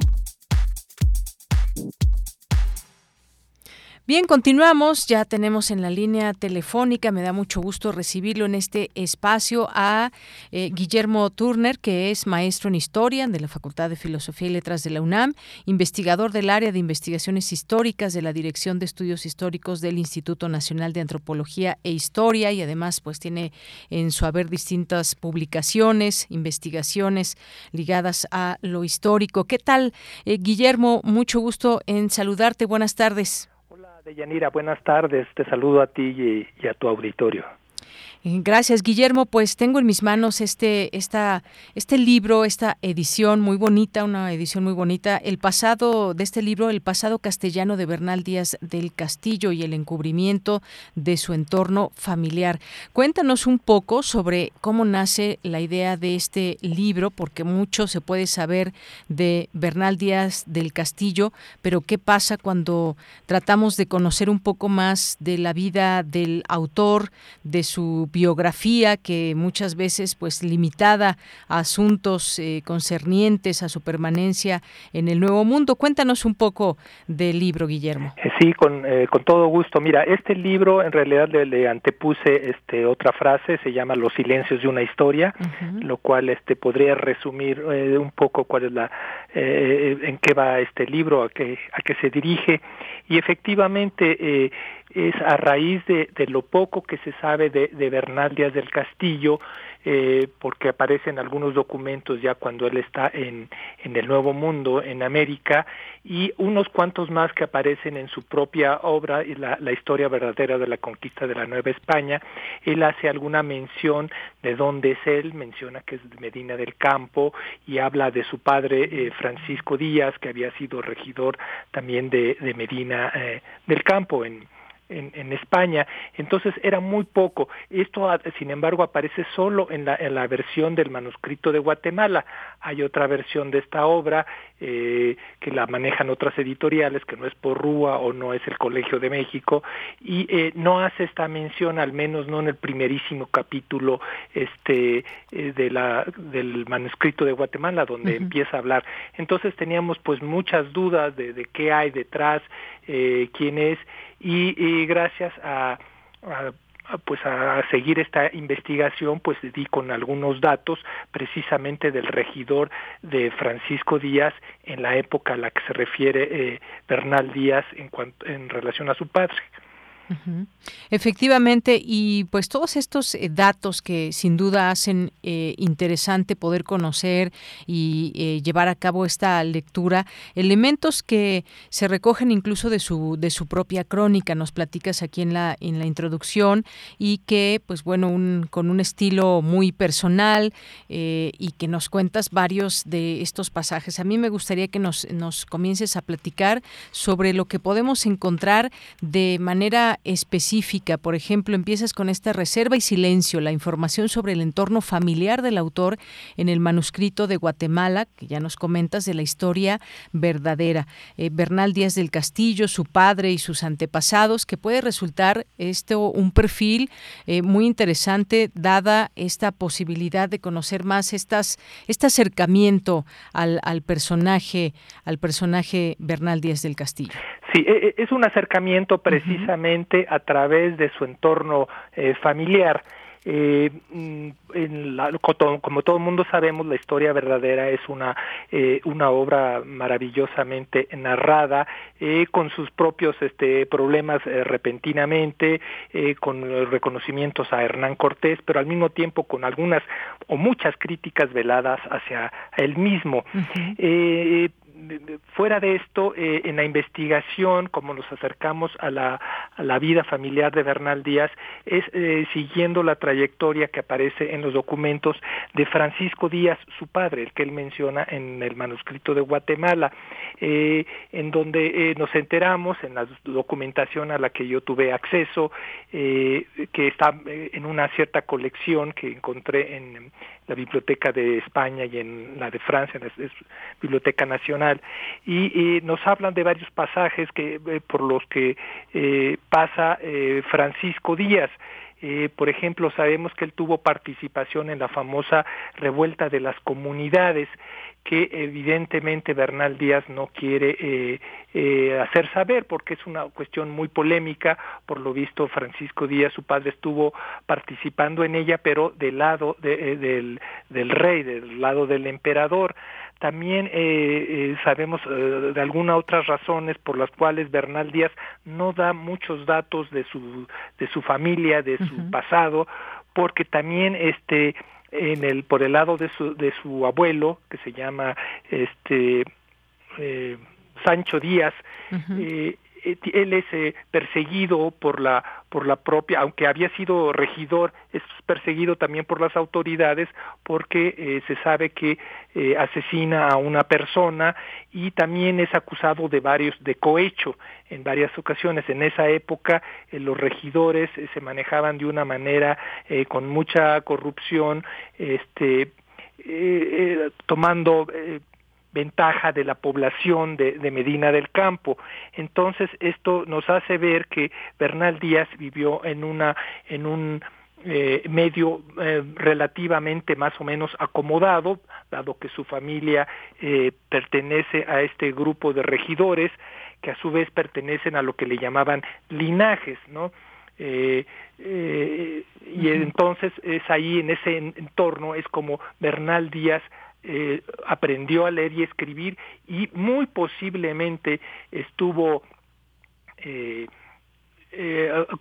Bien, continuamos. Ya tenemos en la línea telefónica, me da mucho gusto recibirlo en este espacio a eh, Guillermo Turner, que es maestro en historia de la Facultad de Filosofía y Letras de la UNAM, investigador del área de investigaciones históricas de la Dirección de Estudios Históricos del Instituto Nacional de Antropología e Historia y además pues tiene en su haber distintas publicaciones, investigaciones ligadas a lo histórico. ¿Qué tal, eh, Guillermo? Mucho gusto en saludarte. Buenas tardes. Deyanira, buenas tardes. Te saludo a ti y, a tu auditorio. Eh, gracias, Guillermo. Pues tengo en mis manos este, esta, este libro, esta edición muy bonita, una edición muy bonita. El pasado de este libro, el pasado castellano de Bernal Díaz del Castillo y el encubrimiento de su entorno familiar. Cuéntanos un poco sobre cómo nace la idea de este libro, porque mucho se puede saber de Bernal Díaz del Castillo, pero ¿qué pasa cuando tratamos de conocer un poco más de la vida del autor, de su biografía que muchas veces pues limitada a asuntos eh, concernientes a su permanencia en el Nuevo Mundo. Cuéntanos un poco del libro, Guillermo. Eh, sí, con, eh, con todo gusto. Mira, este libro en realidad le, antepuse este otra frase, se llama Los silencios de una historia, lo cual este podría resumir un poco cuál es la en qué va este libro, a qué a qué se dirige y efectivamente es a raíz de, de, lo poco que se sabe de, de Bernal Díaz del Castillo, eh, porque aparecen algunos documentos ya cuando él está en, en el Nuevo Mundo, en América, y unos cuantos más que aparecen en su propia obra, la, historia verdadera de la conquista de la Nueva España. Él hace alguna mención de dónde es él, menciona que es Medina del Campo y habla de su padre eh, Francisco Díaz, que había sido regidor también de, de Medina eh, del Campo en en, España, entonces era muy poco. Esto, sin embargo, aparece solo en la, en la versión del manuscrito de Guatemala. Hay otra versión de esta obra eh, que la manejan otras editoriales, que no es por Rúa o no es el Colegio de México, y eh, no hace esta mención, al menos no en el primerísimo capítulo este, eh, de la, del manuscrito de Guatemala, donde empieza a hablar. Entonces teníamos pues muchas dudas de, de qué hay detrás, quién es, y, gracias a, pues a seguir esta investigación, pues di con algunos datos precisamente del regidor de Francisco Díaz en la época a la que se refiere eh, Bernal Díaz en, cuanto, en relación a su padre. Efectivamente, y pues todos estos eh, datos que sin duda hacen eh, interesante poder conocer y eh, llevar a cabo esta lectura, elementos que se recogen incluso de su de su propia crónica, nos platicas aquí en la en la introducción y que pues bueno un, con un estilo muy personal y que nos cuentas varios de estos pasajes. A mí me gustaría que nos nos comiences a platicar sobre lo que podemos encontrar de manera específica. Por ejemplo, empiezas con esta reserva y silencio, la información sobre el entorno familiar del autor en el manuscrito de Guatemala, que ya nos comentas de la historia verdadera. Eh, Bernal Díaz del Castillo, su padre y sus antepasados, que puede resultar esto un perfil eh, muy interesante dada esta posibilidad de conocer más estas, este acercamiento al, al personaje, al personaje Bernal Díaz del Castillo. Sí, e, e, es un acercamiento precisamente a través de su entorno eh, familiar. Eh, mm, en la, como todo el mundo sabemos, la historia verdadera es una, eh, una obra maravillosamente narrada, eh, con sus propios este, problemas repentinamente, con reconocimientos a Hernán Cortés, pero al mismo tiempo con algunas o muchas críticas veladas hacia él mismo. Fuera de esto, eh, en la investigación, como nos acercamos a la, vida familiar de Bernal Díaz, es eh, siguiendo la trayectoria que aparece en los documentos de Francisco Díaz, su padre, el que él menciona en el manuscrito de Guatemala, eh, en donde nos enteramos en la documentación a la que yo tuve acceso, que está en una cierta colección que encontré en la Biblioteca de España y en la de Francia, en la Biblioteca Nacional, y, nos hablan de varios pasajes que eh, por los que eh, pasa eh, Francisco Díaz. por ejemplo, sabemos que él tuvo participación en la famosa revuelta de las comunidades que evidentemente Bernal Díaz no quiere hacer saber porque es una cuestión muy polémica. Por lo visto, Francisco Díaz, su padre, estuvo participando en ella, pero del lado de, del, del rey, del lado del emperador. También sabemos de algunas otras razones por las cuales Bernal Díaz no da muchos datos de su, de su familia, de su pasado, porque también este en el por el lado de su de su abuelo que se llama este eh, Sancho Díaz eh, eh, él es perseguido por la por la propia aunque había sido regidor es perseguido también por las autoridades porque se sabe que asesina a una persona y también es acusado de varios de cohecho en varias ocasiones. En esa época eh, los regidores eh, se manejaban de una manera eh, con mucha corrupción, este, tomando ventaja de la población de, de, Medina del Campo. Entonces esto nos hace ver que Bernal Díaz vivió en una en un medio relativamente más o menos acomodado, dado que su familia pertenece a este grupo de regidores que a su vez pertenecen a lo que le llamaban linajes, ¿no? Eh, eh, y entonces es ahí en ese entorno es como Bernal Díaz eh, aprendió a leer y escribir y muy posiblemente estuvo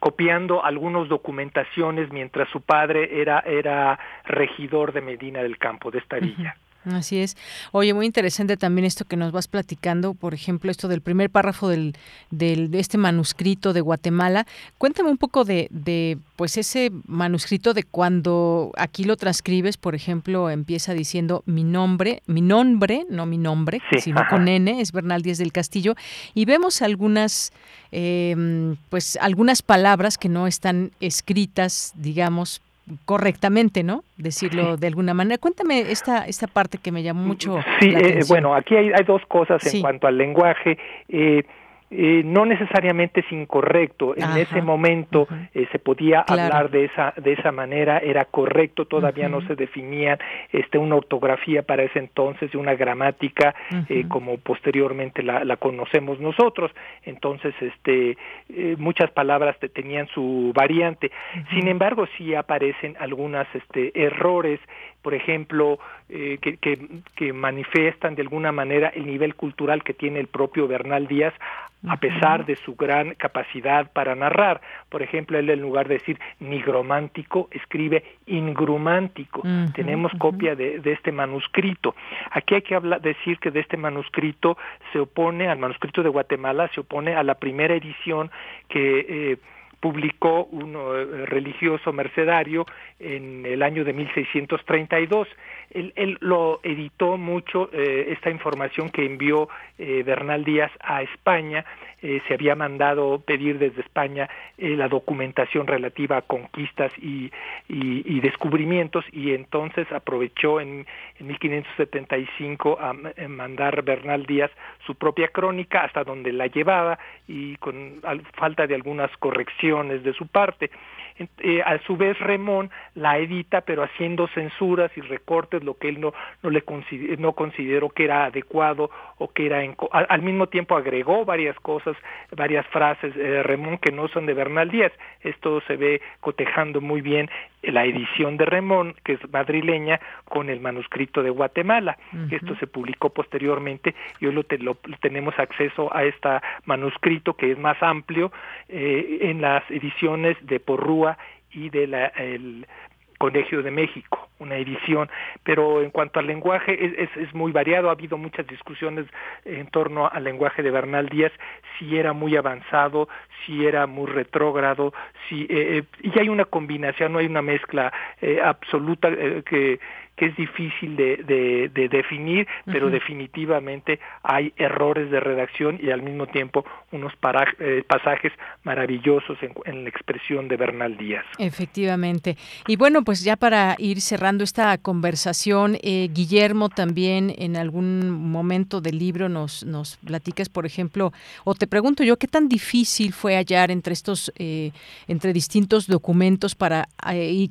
copiando algunas documentaciones mientras su padre era era regidor de Medina del Campo de esta villa. Así es. Oye, muy interesante también esto que nos vas platicando, por ejemplo, esto del primer párrafo del, del de este manuscrito de Guatemala. Cuéntame un poco de, de, pues ese manuscrito de cuando aquí lo transcribes, por ejemplo, empieza diciendo mi nombre, mi nombre, no mi nombre, sino con N, es Bernal Díaz del Castillo, y vemos algunas, eh, pues algunas palabras que no están escritas, digamos, correctamente, ¿no? Decirlo de alguna manera. Cuéntame esta esta parte que me llamó mucho. Sí, eh, bueno, aquí hay, hay, dos cosas en cuanto al lenguaje. Eh, eh, no necesariamente es incorrecto. En ese momento eh, se podía hablar de esa de esa manera, era correcto. Todavía no se definía este una ortografía para ese entonces y una gramática eh, como posteriormente la, la, conocemos nosotros. Entonces, este muchas palabras tenían su variante. Sin embargo, sí aparecen algunas este errores por ejemplo, eh, que, que, manifiestan de alguna manera el nivel cultural que tiene el propio Bernal Díaz, a pesar de su gran capacidad para narrar. Por ejemplo, él en lugar de decir nigromántico, escribe ingrumántico. Tenemos copia de, de, este manuscrito. Aquí hay que hablar, decir que de este manuscrito se opone, al manuscrito de Guatemala, se opone a la primera edición que... Eh, publicó un eh, religioso mercedario en el año de 1632. Él, él lo editó mucho eh, esta información que envió eh, Bernal Díaz a España. Se había mandado pedir desde España la documentación relativa a conquistas y, descubrimientos y entonces aprovechó en, en 1575 a, a mandar Bernal Díaz su propia crónica hasta donde la llevaba y con falta de algunas correcciones de su parte. Eh, a su vez Remón la edita pero haciendo censuras y recortes lo que él no no le no consideró que era adecuado o que era al mismo tiempo agregó varias cosas varias frases de Remón que no son de Bernal Díaz esto se ve cotejando muy bien la edición de Remón, que es madrileña, con el manuscrito de Guatemala. Esto se publicó posteriormente y hoy lo, tenemos acceso a este manuscrito que es más amplio eh, en las ediciones de Porrúa y de la, el Colegio de México, una edición, pero en cuanto al lenguaje es, es, muy variado, ha habido muchas discusiones en torno al lenguaje de Bernal Díaz, si era muy avanzado, si era muy retrógrado, si, eh, eh, y hay una combinación, no hay una mezcla eh, absoluta que que es difícil de, de, definir, pero definitivamente hay errores de redacción y al mismo tiempo unos eh, pasajes maravillosos en, la expresión de Bernal Díaz. Efectivamente. Y bueno, pues ya para ir cerrando esta conversación, eh, Guillermo también en algún momento del libro nos, nos platicas, por ejemplo, o te pregunto yo, ¿qué tan difícil fue hallar entre estos, eh, entre distintos documentos para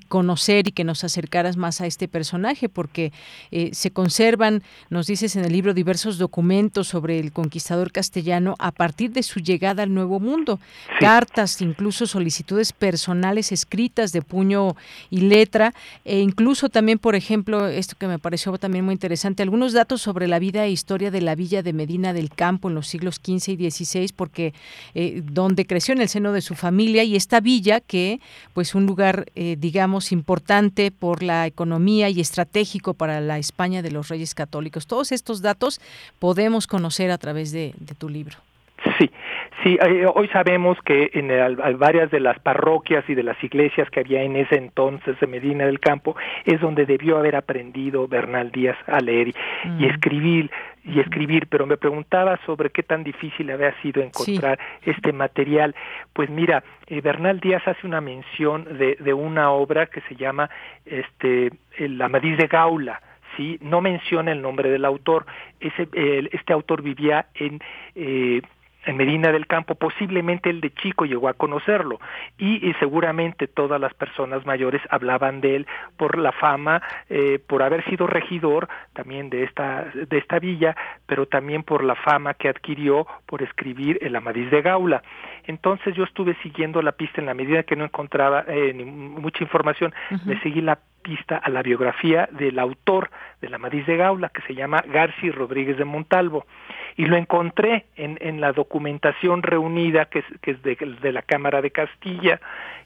conocer y que nos acercaras más a este personaje? Porque eh, se conservan, nos dices en el libro, diversos documentos sobre el conquistador castellano a partir de su llegada al Nuevo Mundo, cartas, incluso solicitudes personales escritas de puño y letra, e incluso también, por ejemplo, esto que me pareció también muy interesante, algunos datos sobre la vida e historia de la villa de Medina del Campo en los siglos XV y XVI, porque eh, donde creció en el seno de su familia y esta villa que, pues, un lugar, eh, digamos, importante por la economía y estrategia estratégico para la España de los Reyes Católicos. Todos estos datos podemos conocer a través de, tu libro. Sí, sí, eh, hoy sabemos que en varias de las parroquias y de las iglesias que había en ese entonces de Medina del Campo es donde debió haber aprendido Bernal Díaz a leer y, mm. escribir y escribir, pero me preguntaba sobre qué tan difícil había sido encontrar este material. Pues mira, eh, Bernal Díaz hace una mención de, de una obra que se llama este el Amadís de Gaula, ¿sí? No menciona el nombre del autor. Ese, este autor vivía en eh, en Medina del Campo, posiblemente el de chico llegó a conocerlo y, seguramente todas las personas mayores hablaban de él por la fama, eh, por haber sido regidor también de esta, de esta villa, pero también por la fama que adquirió por escribir el Amadís de Gaula. Entonces yo estuve siguiendo la pista en la medida que no encontraba eh, mucha información, me seguí la pista a la biografía del autor de la Amadís de Gaula, que se llama Garci Rodríguez de Montalvo. Y lo encontré en, en la documentación reunida que es, que es de la Cámara de Castilla,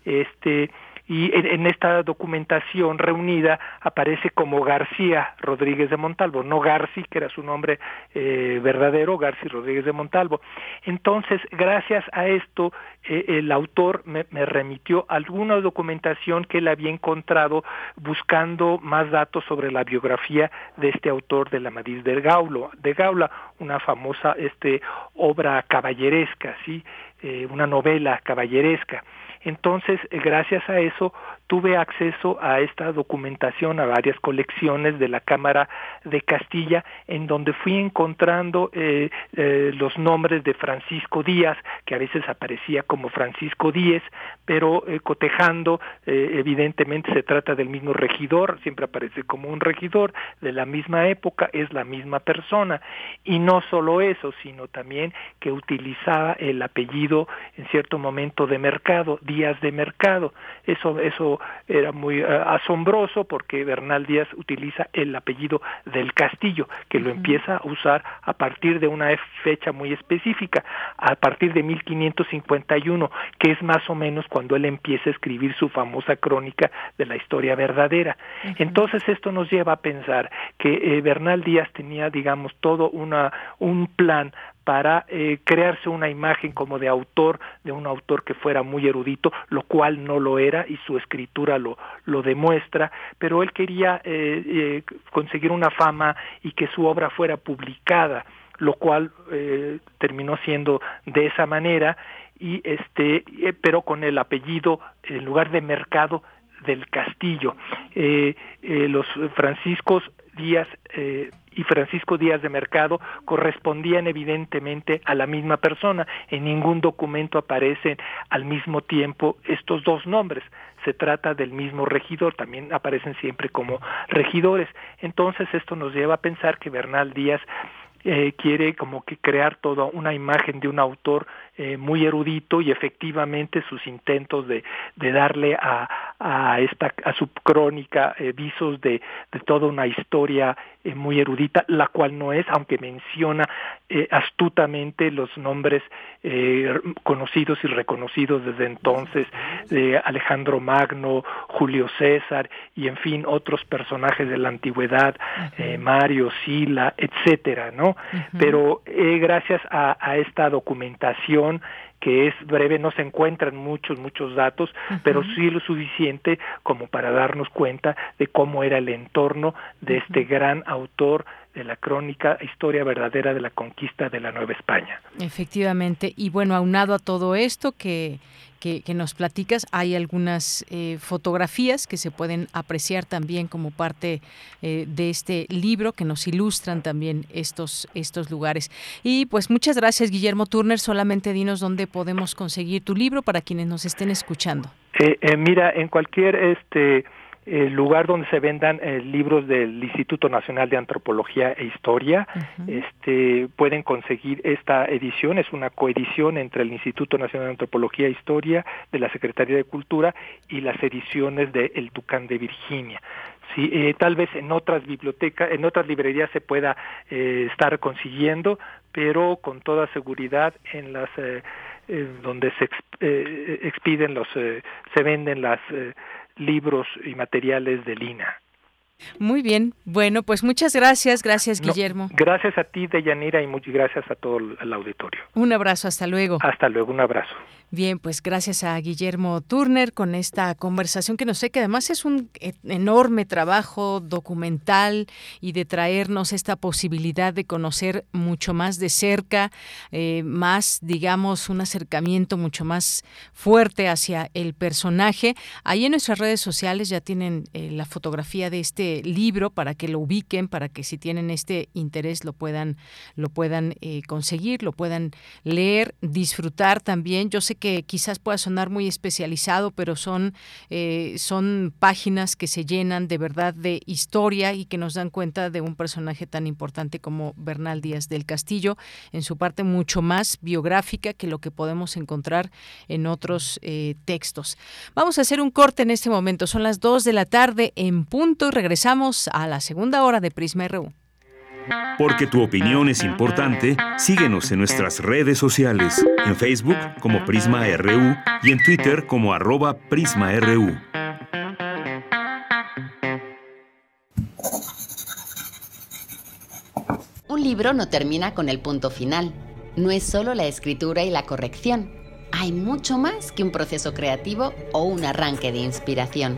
este y en, esta documentación reunida aparece como García Rodríguez de Montalvo, no Garci, que era su nombre eh, verdadero, Garci Rodríguez de Montalvo. Entonces, gracias a esto, eh, el autor me, remitió alguna documentación que él había encontrado buscando más datos sobre la biografía de este autor de la Madrid de Gaulo, de Gaula, una famosa este, obra caballeresca, ¿sí? Eh, una novela caballeresca. Entonces, gracias a eso, tuve acceso a esta documentación, a varias colecciones de la Cámara de Castilla, en donde fui encontrando eh, eh, los nombres de Francisco Díaz, que a veces aparecía como Francisco Díez, pero cotejando, evidentemente se trata del mismo regidor, siempre aparece como un regidor de la misma época, es la misma persona. Y no solo eso, sino también que utilizaba el apellido en cierto momento de mercado, Díaz de Mercado. Eso, eso era muy eh, asombroso porque Bernal Díaz utiliza el apellido del Castillo, que lo empieza a usar a partir de una fecha muy específica, a partir de 1551, que es más o menos cuando él empieza a escribir su famosa crónica de la historia verdadera. Entonces esto nos lleva a pensar que eh, Bernal Díaz tenía, digamos, todo una, un plan para eh, crearse una imagen como de autor, de un autor que fuera muy erudito, lo cual no lo era y su escritura lo, lo demuestra, pero él quería eh, eh, conseguir una fama y que su obra fuera publicada, lo cual terminó siendo de esa manera. Y este, pero con el apellido en lugar de Mercado del Castillo. los franciscos Díaz eh, y Francisco Díaz de Mercado correspondían evidentemente a la misma persona. En ningún documento aparecen al mismo tiempo estos dos nombres. Se trata del mismo regidor, también aparecen siempre como regidores. Entonces esto nos lleva a pensar que Bernal Díaz eh, quiere como que crear toda una imagen de un autor eh, muy erudito y efectivamente sus intentos de, de darle a, a, esta, a su crónica eh, visos de, de, toda una historia eh, muy erudita, la cual no es, aunque menciona astutamente los nombres conocidos y reconocidos desde entonces de Alejandro Magno, Julio César y en fin otros personajes de la antigüedad, Mario, Sila, etcétera, ¿no? Pero eh, gracias a, a esta documentación que es breve, no se encuentran muchos, muchos datos, pero sí lo suficiente como para darnos cuenta de cómo era el entorno de este gran autor de la crónica Historia verdadera de la conquista de la Nueva España. Efectivamente, y bueno, aunado a todo esto que, que, nos platicas, hay algunas eh, fotografías que se pueden apreciar también como parte eh, de este libro que nos ilustran también estos, estos lugares. Y pues muchas gracias, Guillermo Turner. Solamente dinos dónde podemos conseguir tu libro para quienes nos estén escuchando. Eh, mira, en cualquier este el lugar donde se vendan eh, libros del Instituto Nacional de Antropología e Historia. este, pueden conseguir esta edición, es una coedición entre el Instituto Nacional de Antropología e Historia de la Secretaría de Cultura y las ediciones de El Tucán de Virginia. Sí, eh, tal vez en otras bibliotecas, en otras librerías se pueda eh, estar consiguiendo, pero con toda seguridad en las donde se expiden los, se venden las libros y materiales de Lina. Muy bien, bueno, pues muchas gracias, gracias Guillermo. gracias a ti, Deyanira, y muchas gracias a todo el auditorio. Un abrazo, hasta luego. Hasta luego, un abrazo. Bien, pues gracias a Guillermo Turner con esta conversación que nos sé que además es un e-, enorme trabajo documental y de traernos esta posibilidad de conocer mucho más de cerca, eh, más, digamos, un acercamiento mucho más fuerte hacia el personaje. Ahí en nuestras redes sociales ya tienen eh, la fotografía de este libro para que lo ubiquen, para que si tienen este interés lo puedan, lo puedan eh, conseguir, lo puedan leer, disfrutar también. Yo sé que quizás pueda sonar muy especializado, pero son, eh, son páginas que se llenan de verdad de historia y que nos dan cuenta de un personaje tan importante como Bernal Díaz del Castillo, en su parte mucho más biográfica que lo que podemos encontrar en otros eh, textos. Vamos a hacer un corte en este momento. Son las 2 de la tarde en punto y regresamos a la segunda hora de Prisma RU. Porque tu opinión es importante, síguenos en nuestras redes sociales, en Facebook como Prisma RU y en Twitter como arroba PrismaRU. Un libro no termina con el punto final. No es solo la escritura y la corrección. Hay mucho más que un proceso creativo o un arranque de inspiración.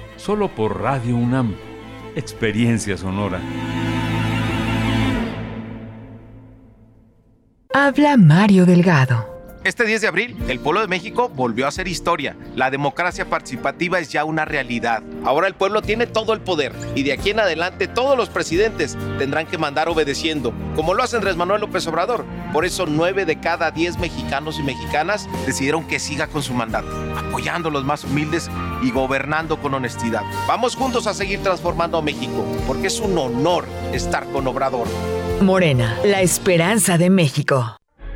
Solo por Radio UNAM Experiencia Sonora. Habla Mario Delgado. Este 10 de abril, el pueblo de México volvió a hacer historia. La democracia participativa es ya una realidad. Ahora el pueblo tiene todo el poder y de aquí en adelante todos los presidentes tendrán que mandar obedeciendo, como lo hace Andrés Manuel López Obrador. Por eso nueve de cada 10 mexicanos y mexicanas decidieron que siga con su mandato, apoyando a los más humildes y gobernando con honestidad. Vamos juntos a seguir transformando a México, porque es un honor estar con Obrador. Morena, la esperanza de México.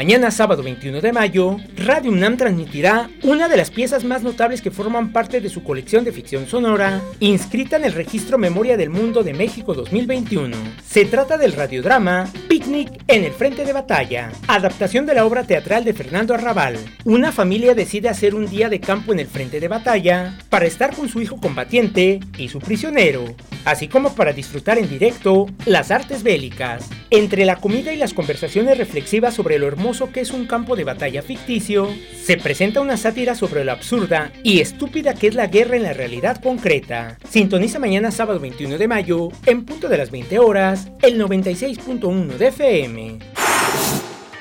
Mañana sábado 21 de mayo, Radio UNAM transmitirá una de las piezas más notables que forman parte de su colección de ficción sonora, inscrita en el Registro Memoria del Mundo de México 2021. Se trata del radiodrama Picnic en el Frente de Batalla, adaptación de la obra teatral de Fernando Arrabal. Una familia decide hacer un día de campo en el Frente de Batalla para estar con su hijo combatiente y su prisionero, así como para disfrutar en directo las artes bélicas. Entre la comida y las conversaciones reflexivas sobre lo hermoso que es un campo de batalla ficticio, se presenta una sátira sobre lo absurda y estúpida que es la guerra en la realidad concreta. Sintoniza mañana sábado 21 de mayo, en punto de las 20 horas, el 96.1 de FM.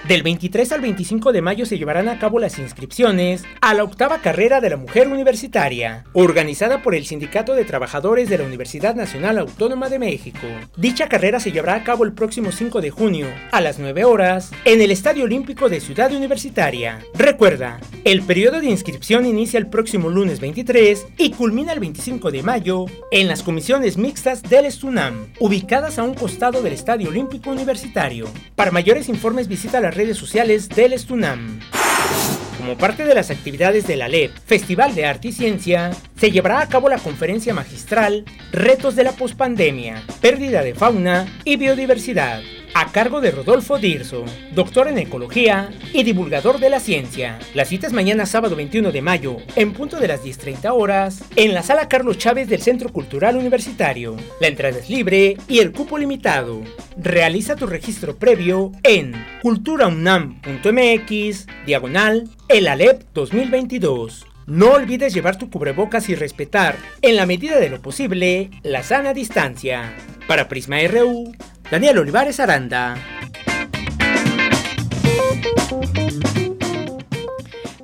Del 23 al 25 de mayo se llevarán a cabo las inscripciones a la octava carrera de la mujer universitaria, organizada por el Sindicato de Trabajadores de la Universidad Nacional Autónoma de México. Dicha carrera se llevará a cabo el próximo 5 de junio, a las 9 horas, en el Estadio Olímpico de Ciudad Universitaria. Recuerda, el periodo de inscripción inicia el próximo lunes 23 y culmina el 25 de mayo en las comisiones mixtas del Estunam, ubicadas a un costado del Estadio Olímpico Universitario. Para mayores informes visita las redes sociales del Estunam. Como parte de las actividades de la LEP, Festival de Arte y Ciencia, se llevará a cabo la conferencia magistral Retos de la Pospandemia, Pérdida de Fauna y Biodiversidad, a cargo de Rodolfo Dirso, doctor en ecología y divulgador de la ciencia. La cita es mañana sábado 21 de mayo, en punto de las 10.30 horas, en la sala Carlos Chávez del Centro Cultural Universitario. La entrada es libre y el cupo limitado. Realiza tu registro previo en culturaunam.mx, diagonal, el ALEP 2022. No olvides llevar tu cubrebocas y respetar, en la medida de lo posible, la sana distancia. Para Prisma RU, Daniel Olivares Aranda.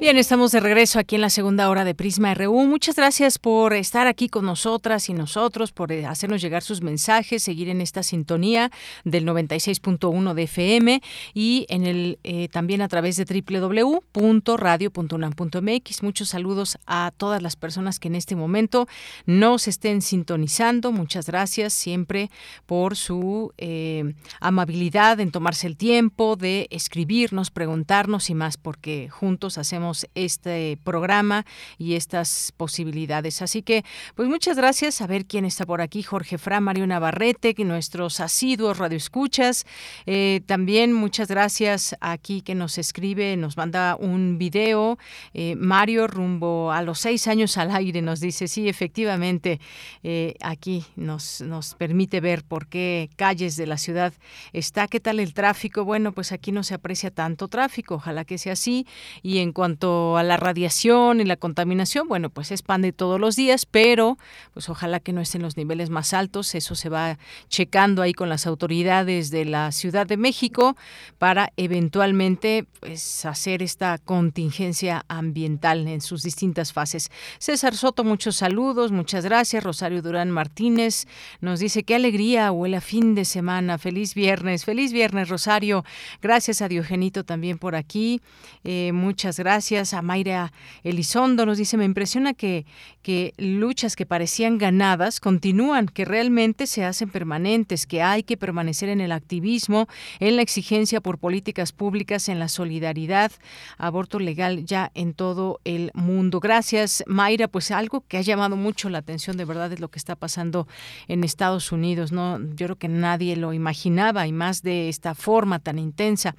Bien, estamos de regreso aquí en la segunda hora de Prisma RU. Muchas gracias por estar aquí con nosotras y nosotros, por eh, hacernos llegar sus mensajes, seguir en esta sintonía del 96.1 de FM y en el eh, también a través de www.radio.unam.mx. Muchos saludos a todas las personas que en este momento nos estén sintonizando. Muchas gracias siempre por su eh, amabilidad en tomarse el tiempo de escribirnos, preguntarnos y más, porque juntos hacemos este programa y estas posibilidades. Así que, pues muchas gracias. A ver quién está por aquí. Jorge Fra, Mario Navarrete, nuestros asiduos radioescuchas. Eh, también muchas gracias aquí que nos escribe, nos manda un video. Eh, Mario, rumbo a los seis años al aire, nos dice, sí, efectivamente, eh, aquí nos, nos permite ver por qué calles de la ciudad está. ¿Qué tal el tráfico? Bueno, pues aquí no se aprecia tanto tráfico. Ojalá que sea así. Y en cuanto a la radiación y la contaminación, bueno, pues se expande todos los días, pero pues ojalá que no estén los niveles más altos. Eso se va checando ahí con las autoridades de la Ciudad de México para eventualmente pues hacer esta contingencia ambiental en sus distintas fases. César Soto, muchos saludos, muchas gracias. Rosario Durán Martínez nos dice qué alegría huele a fin de semana. Feliz viernes, feliz viernes, Rosario. Gracias a Diogenito también por aquí. Eh, muchas gracias gracias a Mayra Elizondo. Nos dice, me impresiona que, que luchas que parecían ganadas continúan, que realmente se hacen permanentes, que hay que permanecer en el activismo, en la exigencia por políticas públicas, en la solidaridad, aborto legal ya en todo el mundo. Gracias, Mayra. Pues algo que ha llamado mucho la atención, de verdad, es lo que está pasando en Estados Unidos. No, yo creo que nadie lo imaginaba y más de esta forma tan intensa.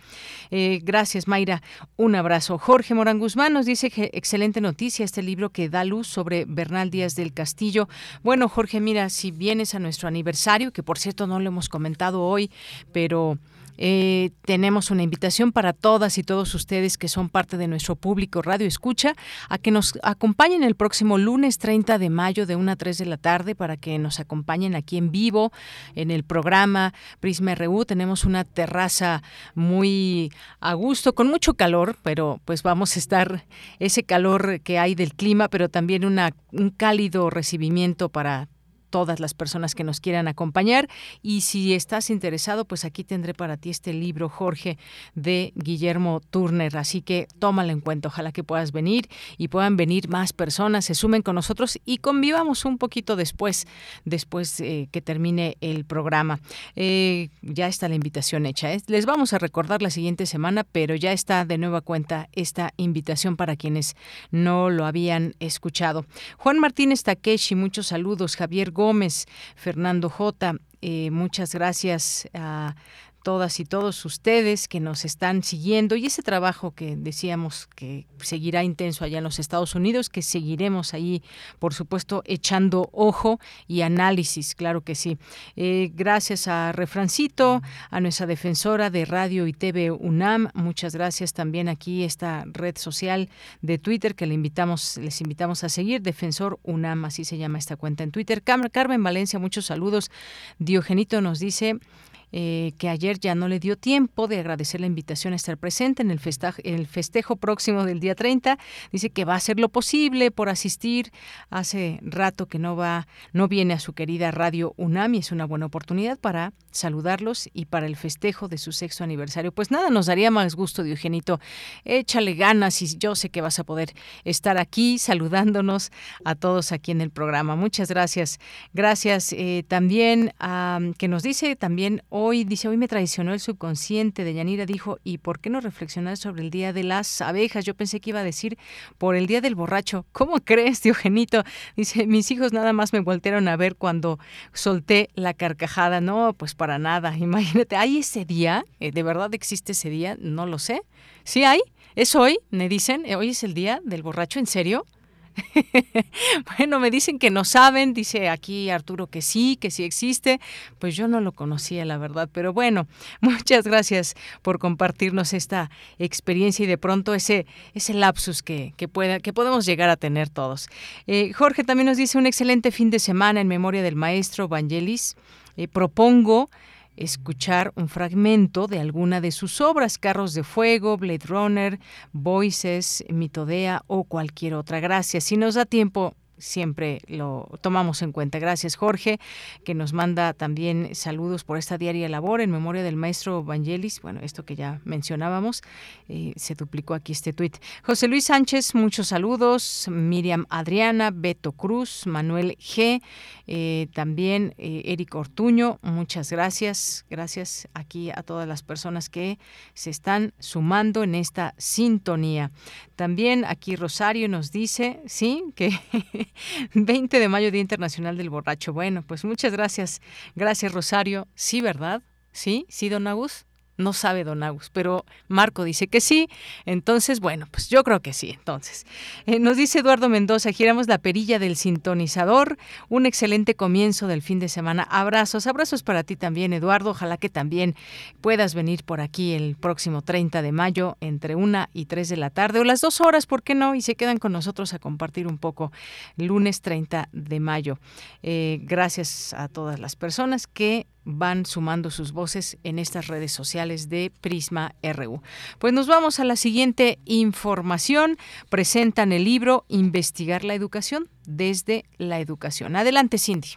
Eh, gracias, Mayra. Un abrazo. Jorge Morán Guzmán nos dice que excelente noticia este libro que da luz sobre Bernal Díaz del Castillo. Bueno, Jorge, mira, si vienes a nuestro aniversario, que por cierto no lo hemos comentado hoy, pero eh, tenemos una invitación para todas y todos ustedes que son parte de nuestro público Radio Escucha a que nos acompañen el próximo lunes 30 de mayo de 1 a 3 de la tarde para que nos acompañen aquí en vivo en el programa Prisma RU. Tenemos una terraza muy a gusto, con mucho calor, pero pues vamos a estar ese calor que hay del clima, pero también una, un cálido recibimiento para todas las personas que nos quieran acompañar. Y si estás interesado, pues aquí tendré para ti este libro, Jorge, de Guillermo Turner. Así que tómalo en cuenta. Ojalá que puedas venir y puedan venir más personas, se sumen con nosotros y convivamos un poquito después, después eh, que termine el programa. Eh, ya está la invitación hecha. ¿eh? Les vamos a recordar la siguiente semana, pero ya está de nueva cuenta esta invitación para quienes no lo habían escuchado. Juan Martínez Takeshi, muchos saludos. Javier Fernando J. Eh, muchas gracias todas y todos ustedes que nos están siguiendo y ese trabajo que decíamos que seguirá intenso allá en los Estados Unidos, que seguiremos ahí, por supuesto, echando ojo y análisis, claro que sí. Eh, gracias a Refrancito, a nuestra defensora de Radio y TV UNAM, muchas gracias también aquí esta red social de Twitter que le invitamos, les invitamos a seguir, Defensor UNAM, así se llama esta cuenta en Twitter. Carmen Valencia, muchos saludos. Diogenito nos dice eh, que ayer ya no le dio tiempo de agradecer la invitación a estar presente en el, el festejo próximo del día 30. Dice que va a hacer lo posible por asistir. Hace rato que no va, no viene a su querida radio UNAMI. Es una buena oportunidad para saludarlos y para el festejo de su sexto aniversario. Pues nada, nos daría más gusto, Diogenito. Échale ganas y yo sé que vas a poder estar aquí saludándonos a todos aquí en el programa. Muchas gracias. Gracias eh, también a que nos dice también Hoy, dice, hoy me traicionó el subconsciente de Yanira, dijo, ¿y por qué no reflexionar sobre el Día de las Abejas? Yo pensé que iba a decir por el Día del Borracho. ¿Cómo crees, Diogenito? Dice, mis hijos nada más me voltearon a ver cuando solté la carcajada. No, pues para nada. Imagínate, ¿hay ese día? Eh, ¿De verdad existe ese día? No lo sé. ¿Sí hay? ¿Es hoy? Me dicen, ¿hoy es el Día del Borracho? ¿En serio? bueno, me dicen que no saben, dice aquí Arturo que sí, que sí existe, pues yo no lo conocía, la verdad, pero bueno, muchas gracias por compartirnos esta experiencia y de pronto ese, ese lapsus que, que, pueda, que podemos llegar a tener todos. Eh, Jorge también nos dice un excelente fin de semana en memoria del maestro Vangelis. Eh, propongo escuchar un fragmento de alguna de sus obras, Carros de Fuego, Blade Runner, Voices, Mitodea o cualquier otra. Gracias. Si nos da tiempo, siempre lo tomamos en cuenta. Gracias, Jorge, que nos manda también saludos por esta diaria labor en memoria del maestro Vangelis. Bueno, esto que ya mencionábamos, eh, se duplicó aquí este tuit. José Luis Sánchez, muchos saludos. Miriam Adriana, Beto Cruz, Manuel G, eh, también eh, Eric Ortuño, muchas gracias. Gracias aquí a todas las personas que se están sumando en esta sintonía. También aquí Rosario nos dice, sí, que 20 de mayo, Día Internacional del Borracho. Bueno, pues muchas gracias. Gracias, Rosario. Sí, ¿verdad? Sí, sí, don Agus. No sabe Don Agus, pero Marco dice que sí. Entonces, bueno, pues yo creo que sí. Entonces, eh, nos dice Eduardo Mendoza, giramos la perilla del sintonizador. Un excelente comienzo del fin de semana. Abrazos, abrazos para ti también, Eduardo. Ojalá que también puedas venir por aquí el próximo 30 de mayo entre una y 3 de la tarde o las dos horas, ¿por qué no? Y se quedan con nosotros a compartir un poco lunes 30 de mayo. Eh, gracias a todas las personas que van sumando sus voces en estas redes sociales de Prisma RU. Pues nos vamos a la siguiente información. Presentan el libro Investigar la educación desde la educación. Adelante, Cindy.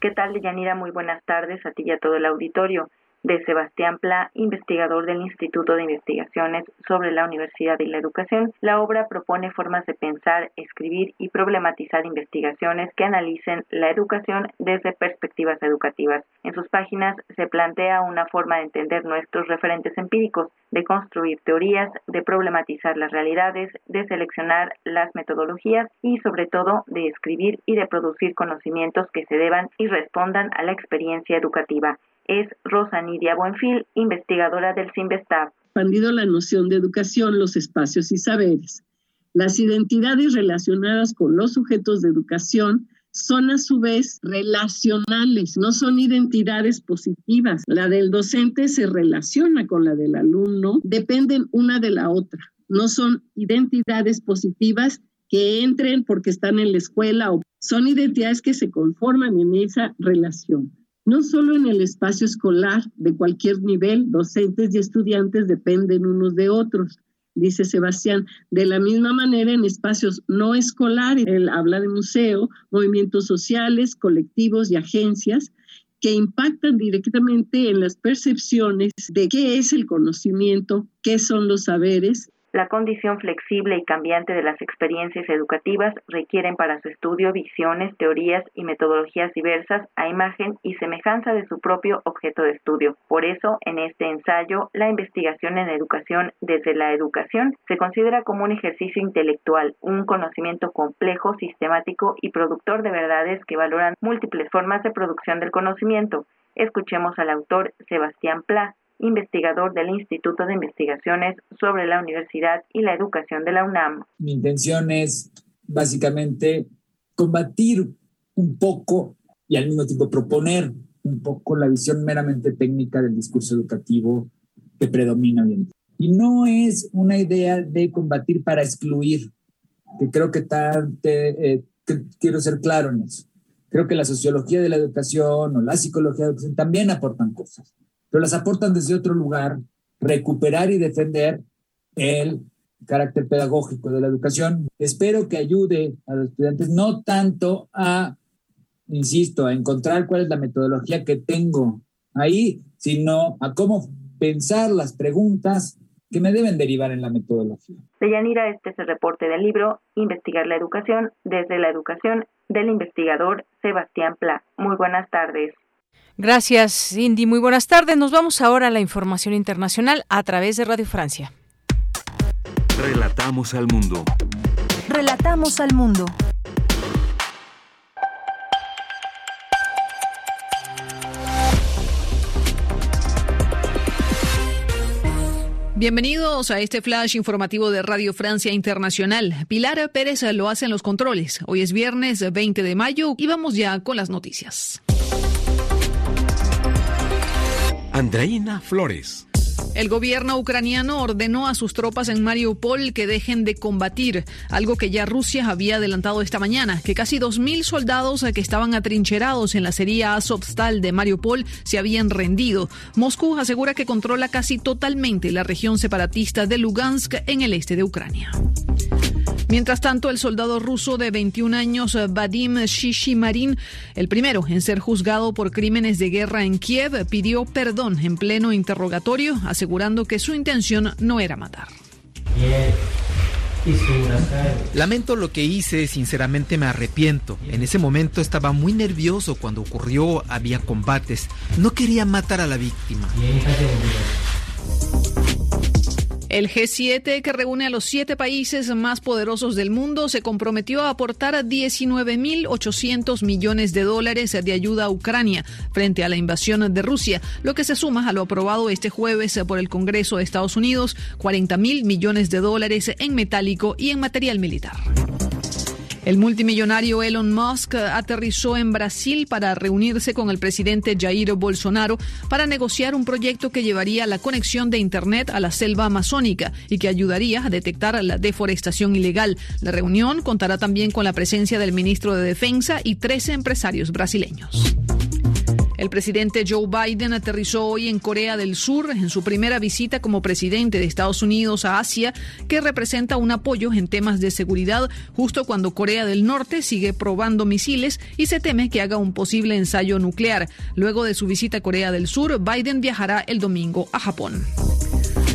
¿Qué tal, Yanira? Muy buenas tardes a ti y a todo el auditorio de Sebastián Pla, investigador del Instituto de Investigaciones sobre la Universidad y la Educación. La obra propone formas de pensar, escribir y problematizar investigaciones que analicen la educación desde perspectivas educativas. En sus páginas se plantea una forma de entender nuestros referentes empíricos, de construir teorías, de problematizar las realidades, de seleccionar las metodologías y sobre todo de escribir y de producir conocimientos que se deban y respondan a la experiencia educativa es Rosa Nidia Buenfil, investigadora del CIMBESTAB. Expandido la noción de educación, los espacios y saberes. Las identidades relacionadas con los sujetos de educación son a su vez relacionales, no son identidades positivas. La del docente se relaciona con la del alumno, dependen una de la otra. No son identidades positivas que entren porque están en la escuela o son identidades que se conforman en esa relación. No solo en el espacio escolar de cualquier nivel, docentes y estudiantes dependen unos de otros, dice Sebastián. De la misma manera, en espacios no escolares, él habla de museo, movimientos sociales, colectivos y agencias que impactan directamente en las percepciones de qué es el conocimiento, qué son los saberes la condición flexible y cambiante de las experiencias educativas requieren para su estudio visiones, teorías y metodologías diversas a imagen y semejanza de su propio objeto de estudio. Por eso, en este ensayo, la investigación en educación desde la educación se considera como un ejercicio intelectual, un conocimiento complejo, sistemático y productor de verdades que valoran múltiples formas de producción del conocimiento. Escuchemos al autor Sebastián Pla, investigador del Instituto de Investigaciones sobre la Universidad y la Educación de la UNAM. Mi intención es básicamente combatir un poco y al mismo tiempo proponer un poco la visión meramente técnica del discurso educativo que predomina hoy en día. Y no es una idea de combatir para excluir, que creo que, eh, quiero ser claro en eso. Creo que la sociología de la educación o la psicología de la educación también aportan cosas pero las aportan desde otro lugar, recuperar y defender el carácter pedagógico de la educación. Espero que ayude a los estudiantes no tanto a, insisto, a encontrar cuál es la metodología que tengo ahí, sino a cómo pensar las preguntas que me deben derivar en la metodología. Deyanira, este es el reporte del libro Investigar la educación desde la educación del investigador Sebastián Pla. Muy buenas tardes. Gracias, Cindy. Muy buenas tardes. Nos vamos ahora a la información internacional a través de Radio Francia. Relatamos al mundo. Relatamos al mundo. Bienvenidos a este flash informativo de Radio Francia Internacional. Pilar Pérez lo hace en los controles. Hoy es viernes 20 de mayo y vamos ya con las noticias. Andreina Flores. El gobierno ucraniano ordenó a sus tropas en Mariupol que dejen de combatir, algo que ya Rusia había adelantado esta mañana, que casi 2.000 soldados que estaban atrincherados en la sería Azovstal de Mariupol se habían rendido. Moscú asegura que controla casi totalmente la región separatista de Lugansk en el este de Ucrania. Mientras tanto, el soldado ruso de 21 años, Vadim Shishimarin, el primero en ser juzgado por crímenes de guerra en Kiev, pidió perdón en pleno interrogatorio, asegurando que su intención no era matar. Lamento lo que hice, sinceramente me arrepiento. En ese momento estaba muy nervioso cuando ocurrió, había combates. No quería matar a la víctima. El G7, que reúne a los siete países más poderosos del mundo, se comprometió a aportar 19.800 millones de dólares de ayuda a Ucrania frente a la invasión de Rusia, lo que se suma a lo aprobado este jueves por el Congreso de Estados Unidos, 40.000 millones de dólares en metálico y en material militar. El multimillonario Elon Musk aterrizó en Brasil para reunirse con el presidente Jair Bolsonaro para negociar un proyecto que llevaría la conexión de Internet a la selva amazónica y que ayudaría a detectar la deforestación ilegal. La reunión contará también con la presencia del ministro de Defensa y 13 empresarios brasileños. El presidente Joe Biden aterrizó hoy en Corea del Sur en su primera visita como presidente de Estados Unidos a Asia, que representa un apoyo en temas de seguridad justo cuando Corea del Norte sigue probando misiles y se teme que haga un posible ensayo nuclear. Luego de su visita a Corea del Sur, Biden viajará el domingo a Japón.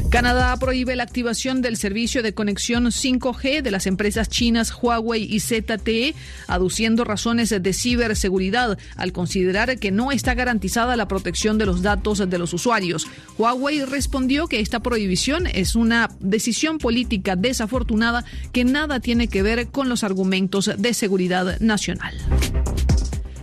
Canadá prohíbe la activación del servicio de conexión 5G de las empresas chinas Huawei y ZTE, aduciendo razones de ciberseguridad al considerar que no está garantizada la protección de los datos de los usuarios. Huawei respondió que esta prohibición es una decisión política desafortunada que nada tiene que ver con los argumentos de seguridad nacional.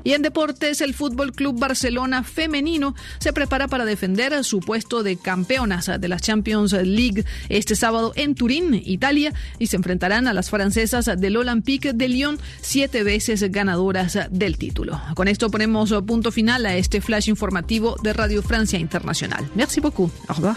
Y en deportes, el Fútbol Club Barcelona femenino se prepara para defender su puesto de campeonas de la Champions League este sábado en Turín, Italia, y se enfrentarán a las francesas del Olympique de Lyon, siete veces ganadoras del título. Con esto ponemos punto final a este flash informativo de Radio Francia Internacional. Merci beaucoup. Au revoir.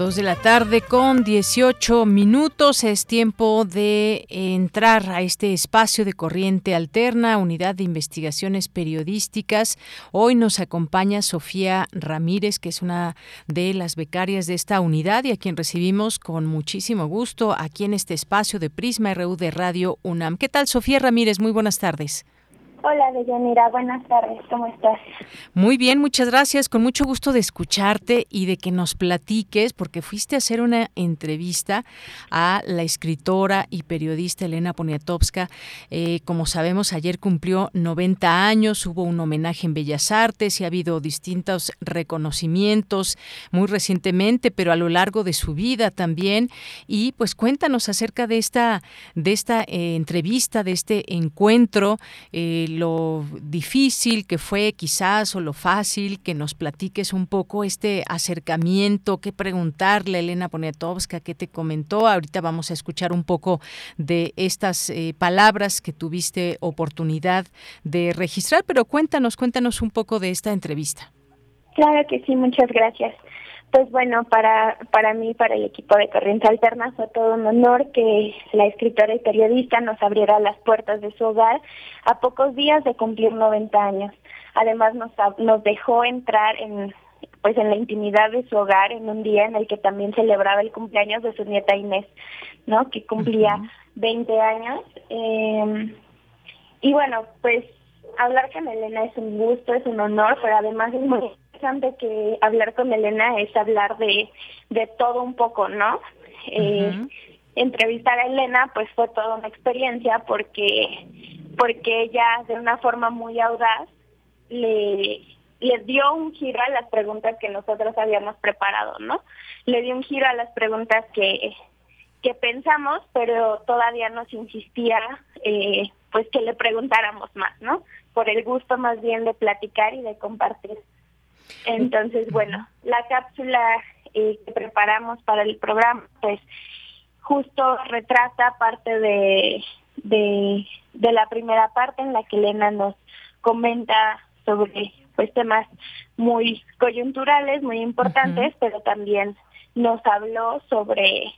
Dos de la tarde con 18 minutos. Es tiempo de entrar a este espacio de corriente alterna, unidad de investigaciones periodísticas. Hoy nos acompaña Sofía Ramírez, que es una de las becarias de esta unidad y a quien recibimos con muchísimo gusto aquí en este espacio de Prisma RU de Radio UNAM. ¿Qué tal, Sofía Ramírez? Muy buenas tardes. Hola, Deyanira, buenas tardes, ¿cómo estás? Muy bien, muchas gracias, con mucho gusto de escucharte y de que nos platiques, porque fuiste a hacer una entrevista a la escritora y periodista Elena Poniatowska. Eh, como sabemos, ayer cumplió 90 años, hubo un homenaje en Bellas Artes y ha habido distintos reconocimientos muy recientemente, pero a lo largo de su vida también. Y pues cuéntanos acerca de esta, de esta eh, entrevista, de este encuentro. Eh, lo difícil que fue quizás o lo fácil que nos platiques un poco este acercamiento, qué preguntarle a Elena Poniatowska, qué te comentó. Ahorita vamos a escuchar un poco de estas eh, palabras que tuviste oportunidad de registrar, pero cuéntanos, cuéntanos un poco de esta entrevista. Claro que sí, muchas gracias. Pues bueno, para, para mí, para el equipo de Corriente Alterna, fue todo un honor que la escritora y periodista nos abriera las puertas de su hogar a pocos días de cumplir 90 años. Además, nos, nos dejó entrar en pues en la intimidad de su hogar en un día en el que también celebraba el cumpleaños de su nieta Inés, ¿no? Que cumplía 20 años. Eh, y bueno, pues hablar con Elena es un gusto, es un honor, pero además es muy interesante que hablar con Elena es hablar de, de todo un poco, ¿no? eh, entrevistar a Elena pues fue toda una experiencia porque porque ella de una forma muy audaz le le dio un giro a las preguntas que nosotros habíamos preparado, ¿no? Le dio un giro a las preguntas que que pensamos, pero todavía nos insistía eh, pues que le preguntáramos más, ¿no? Por el gusto más bien de platicar y de compartir. Entonces, bueno, la cápsula eh, que preparamos para el programa, pues justo retrata parte de, de, de la primera parte en la que Elena nos comenta sobre pues temas muy coyunturales, muy importantes, pero también nos habló sobre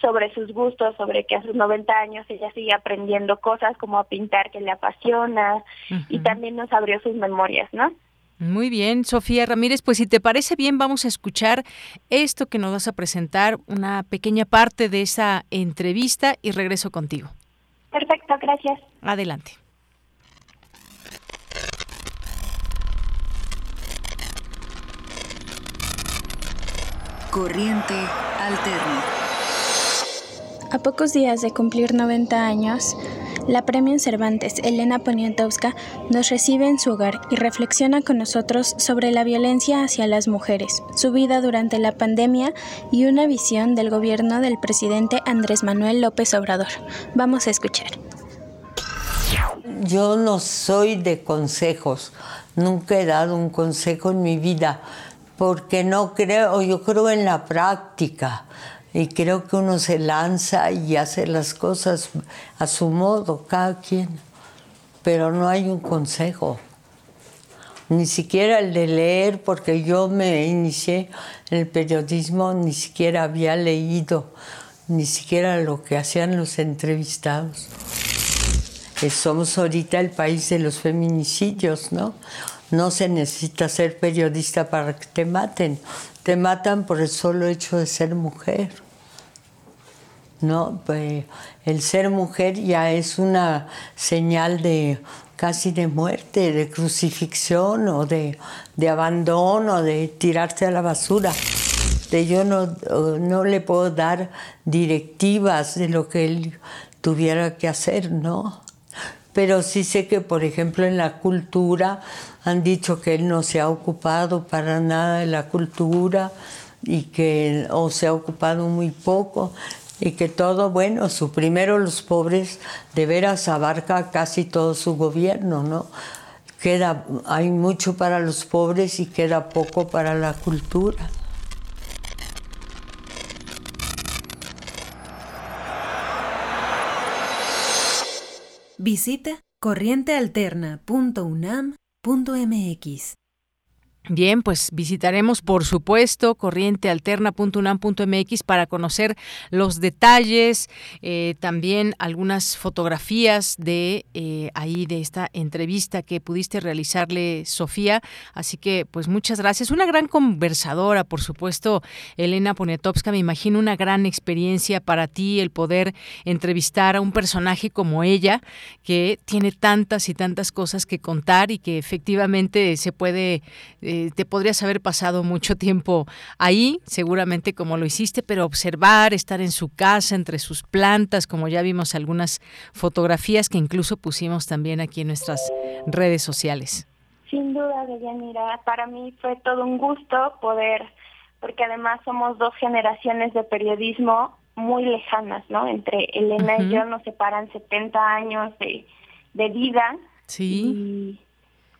sobre sus gustos, sobre que a sus 90 años ella sigue aprendiendo cosas como a pintar que le apasiona y también nos abrió sus memorias, ¿no? Muy bien, Sofía Ramírez, pues si te parece bien, vamos a escuchar esto que nos vas a presentar, una pequeña parte de esa entrevista y regreso contigo. Perfecto, gracias. Adelante. Corriente alterna. A pocos días de cumplir 90 años, la Premio Cervantes Elena Poniatowska nos recibe en su hogar y reflexiona con nosotros sobre la violencia hacia las mujeres, su vida durante la pandemia y una visión del gobierno del presidente Andrés Manuel López Obrador. Vamos a escuchar. Yo no soy de consejos, nunca he dado un consejo en mi vida, porque no creo, yo creo en la práctica y creo que uno se lanza y hace las cosas a su modo, cada quien, pero no hay un consejo, ni siquiera el de leer, porque yo me inicié en el periodismo, ni siquiera había leído, ni siquiera lo que hacían los entrevistados. Eh, somos ahorita el país de los feminicidios, ¿no? No se necesita ser periodista para que te maten. Te matan por el solo hecho de ser mujer. No, pues el ser mujer ya es una señal de casi de muerte, de crucifixión o de, de abandono, de tirarse a la basura. De yo no, no le puedo dar directivas de lo que él tuviera que hacer, ¿no? Pero sí sé que, por ejemplo, en la cultura han dicho que él no se ha ocupado para nada de la cultura y que o se ha ocupado muy poco y que todo, bueno, su primero los pobres de veras abarca casi todo su gobierno, ¿no? Queda, hay mucho para los pobres y queda poco para la cultura. Visita corrientealterna.unam.mx. Bien, pues visitaremos, por supuesto, corrientealterna.unam.mx para conocer los detalles, eh, también algunas fotografías de eh, ahí de esta entrevista que pudiste realizarle, Sofía. Así que, pues muchas gracias. Una gran conversadora, por supuesto, Elena Poniatowska. Me imagino una gran experiencia para ti el poder entrevistar a un personaje como ella, que tiene tantas y tantas cosas que contar y que efectivamente se puede eh, eh, te podrías haber pasado mucho tiempo ahí, seguramente como lo hiciste, pero observar, estar en su casa, entre sus plantas, como ya vimos algunas fotografías que incluso pusimos también aquí en nuestras redes sociales. Sin duda, Deyanira, para mí fue todo un gusto poder, porque además somos dos generaciones de periodismo muy lejanas, ¿no? Entre Elena y yo nos separan 70 años de, de vida. Sí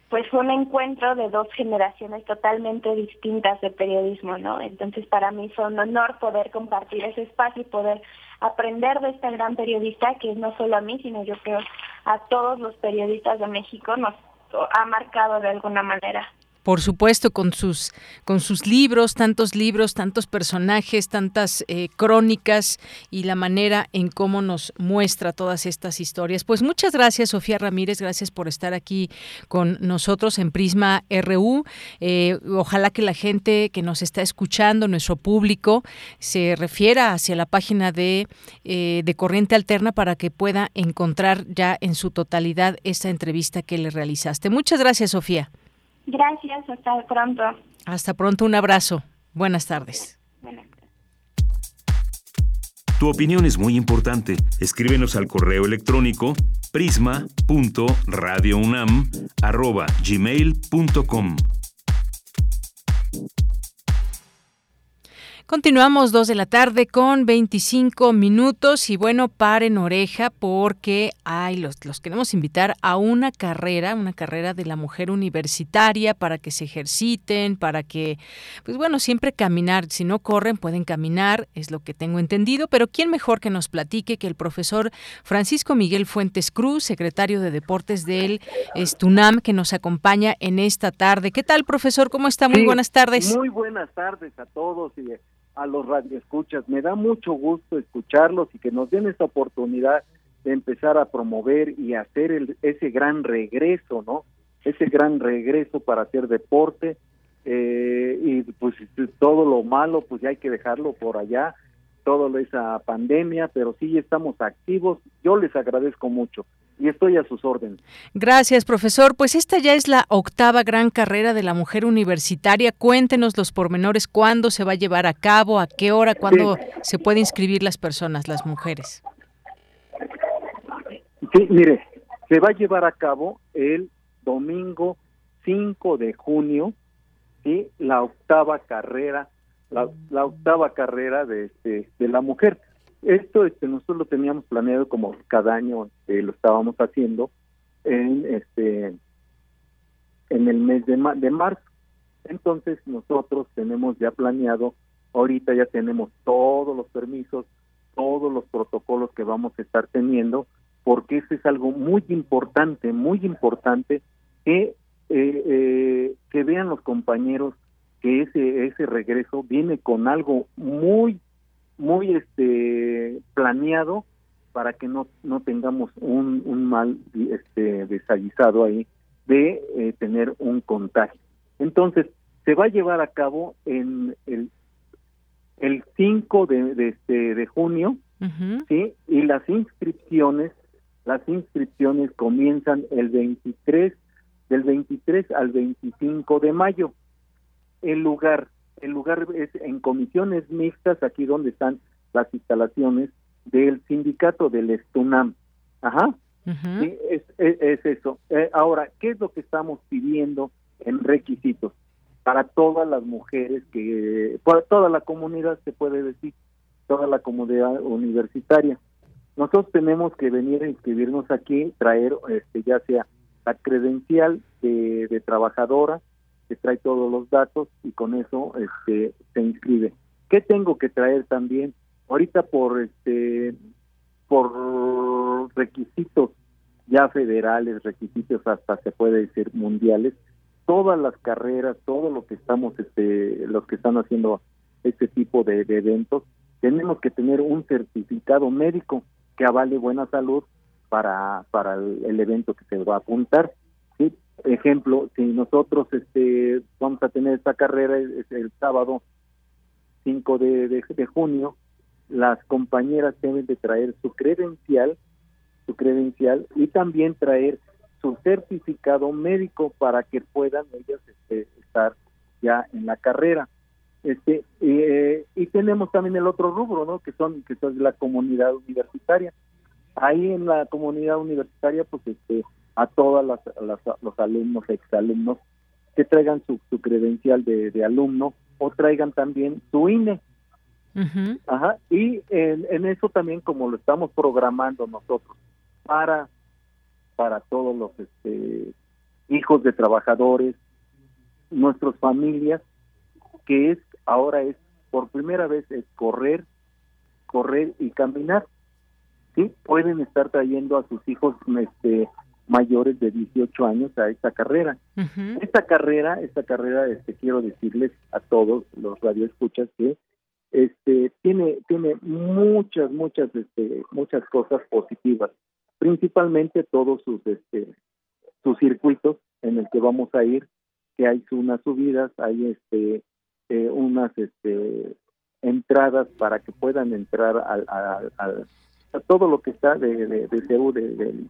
pues un encuentro de dos generaciones totalmente distintas de periodismo, ¿no? Entonces para mí fue un honor poder compartir ese espacio y poder aprender de esta gran periodista que no solo a mí, sino yo creo a todos los periodistas de México nos ha marcado de alguna manera por supuesto, con sus, con sus libros, tantos libros, tantos personajes, tantas eh, crónicas y la manera en cómo nos muestra todas estas historias. Pues muchas gracias, Sofía Ramírez, gracias por estar aquí con nosotros en Prisma RU. Eh, ojalá que la gente que nos está escuchando, nuestro público, se refiera hacia la página de, eh, de Corriente Alterna para que pueda encontrar ya en su totalidad esta entrevista que le realizaste. Muchas gracias, Sofía. Gracias, hasta pronto. Hasta pronto, un abrazo. Buenas tardes. Tu opinión es muy importante. Escríbenos al correo electrónico prisma.radiounam@gmail.com. Continuamos dos de la tarde con 25 minutos y bueno, paren oreja porque ay, los, los queremos invitar a una carrera, una carrera de la mujer universitaria para que se ejerciten, para que, pues bueno, siempre caminar, si no corren pueden caminar, es lo que tengo entendido, pero ¿quién mejor que nos platique que el profesor Francisco Miguel Fuentes Cruz, secretario de Deportes del Estunam, que nos acompaña en esta tarde? ¿Qué tal, profesor? ¿Cómo está? Muy buenas tardes. Muy buenas tardes a todos y a los radioescuchas. Me da mucho gusto escucharlos y que nos den esta oportunidad de empezar a promover y hacer el, ese gran regreso, ¿no? Ese gran regreso para hacer deporte eh, y pues todo lo malo pues ya hay que dejarlo por allá, toda esa pandemia, pero sí estamos activos. Yo les agradezco mucho y estoy a sus órdenes. Gracias, profesor. Pues esta ya es la octava gran carrera de la mujer universitaria. Cuéntenos los pormenores, cuándo se va a llevar a cabo, a qué hora, cuándo se puede inscribir las personas, las mujeres. Sí, mire, se va a llevar a cabo el domingo 5 de junio, ¿sí? la octava carrera, la, la octava carrera de, este, de la mujer. Esto este, nosotros lo teníamos planeado como cada año eh, lo estábamos haciendo en este en el mes de, de marzo. Entonces nosotros tenemos ya planeado, ahorita ya tenemos todos los permisos, todos los protocolos que vamos a estar teniendo, porque eso es algo muy importante, muy importante que eh, eh, que vean los compañeros que ese ese regreso viene con algo muy muy este planeado para que no no tengamos un, un mal este desaguisado ahí de eh, tener un contagio. Entonces, se va a llevar a cabo en el, el 5 de, de, este, de junio, ¿sí? Y las inscripciones, las inscripciones comienzan el 23, del 23 al 25 de mayo. El lugar, el lugar es en comisiones mixtas, aquí donde están las instalaciones del sindicato del Estunam. Ajá. sí, es, es, eso. Eh, ahora, ¿qué es lo que estamos pidiendo en requisitos? Para todas las mujeres que, para toda la comunidad se puede decir, toda la comunidad universitaria. Nosotros tenemos que venir a inscribirnos aquí, traer este, ya sea la credencial de, de trabajadora, que trae todos los datos y con eso este, se inscribe. ¿Qué tengo que traer también? Ahorita por este por requisitos ya federales, requisitos hasta se puede decir mundiales, todas las carreras, todo lo que estamos este los que están haciendo este tipo de, eventos, tenemos que tener un certificado médico que avale buena salud para para el, evento que se va a apuntar. Ejemplo, si nosotros este vamos a tener esta carrera el, el sábado 5 de, de junio, las compañeras deben de traer su credencial, su credencial y también traer su certificado médico para que puedan ellas este, estar ya en la carrera. Este eh, y tenemos también el otro rubro, ¿no? Que son que son la comunidad universitaria. Ahí en la comunidad universitaria, pues este a todas las, los alumnos, exalumnos que traigan su, su credencial de, de alumno o traigan también su INE, Ajá, y en, eso también como lo estamos programando nosotros para para todos los este, hijos de trabajadores, nuestras familias, que es ahora es por primera vez es correr, correr y caminar. Sí, pueden estar trayendo a sus hijos este mayores de 18 años a esta carrera. Esta carrera, esta carrera, este, quiero decirles a todos los radioescuchas que este tiene tiene muchas muchas este muchas cosas positivas principalmente todos sus este sus circuitos en el que vamos a ir que hay unas subidas hay este eh, unas este entradas para que puedan entrar al, a todo lo que está de de, de, de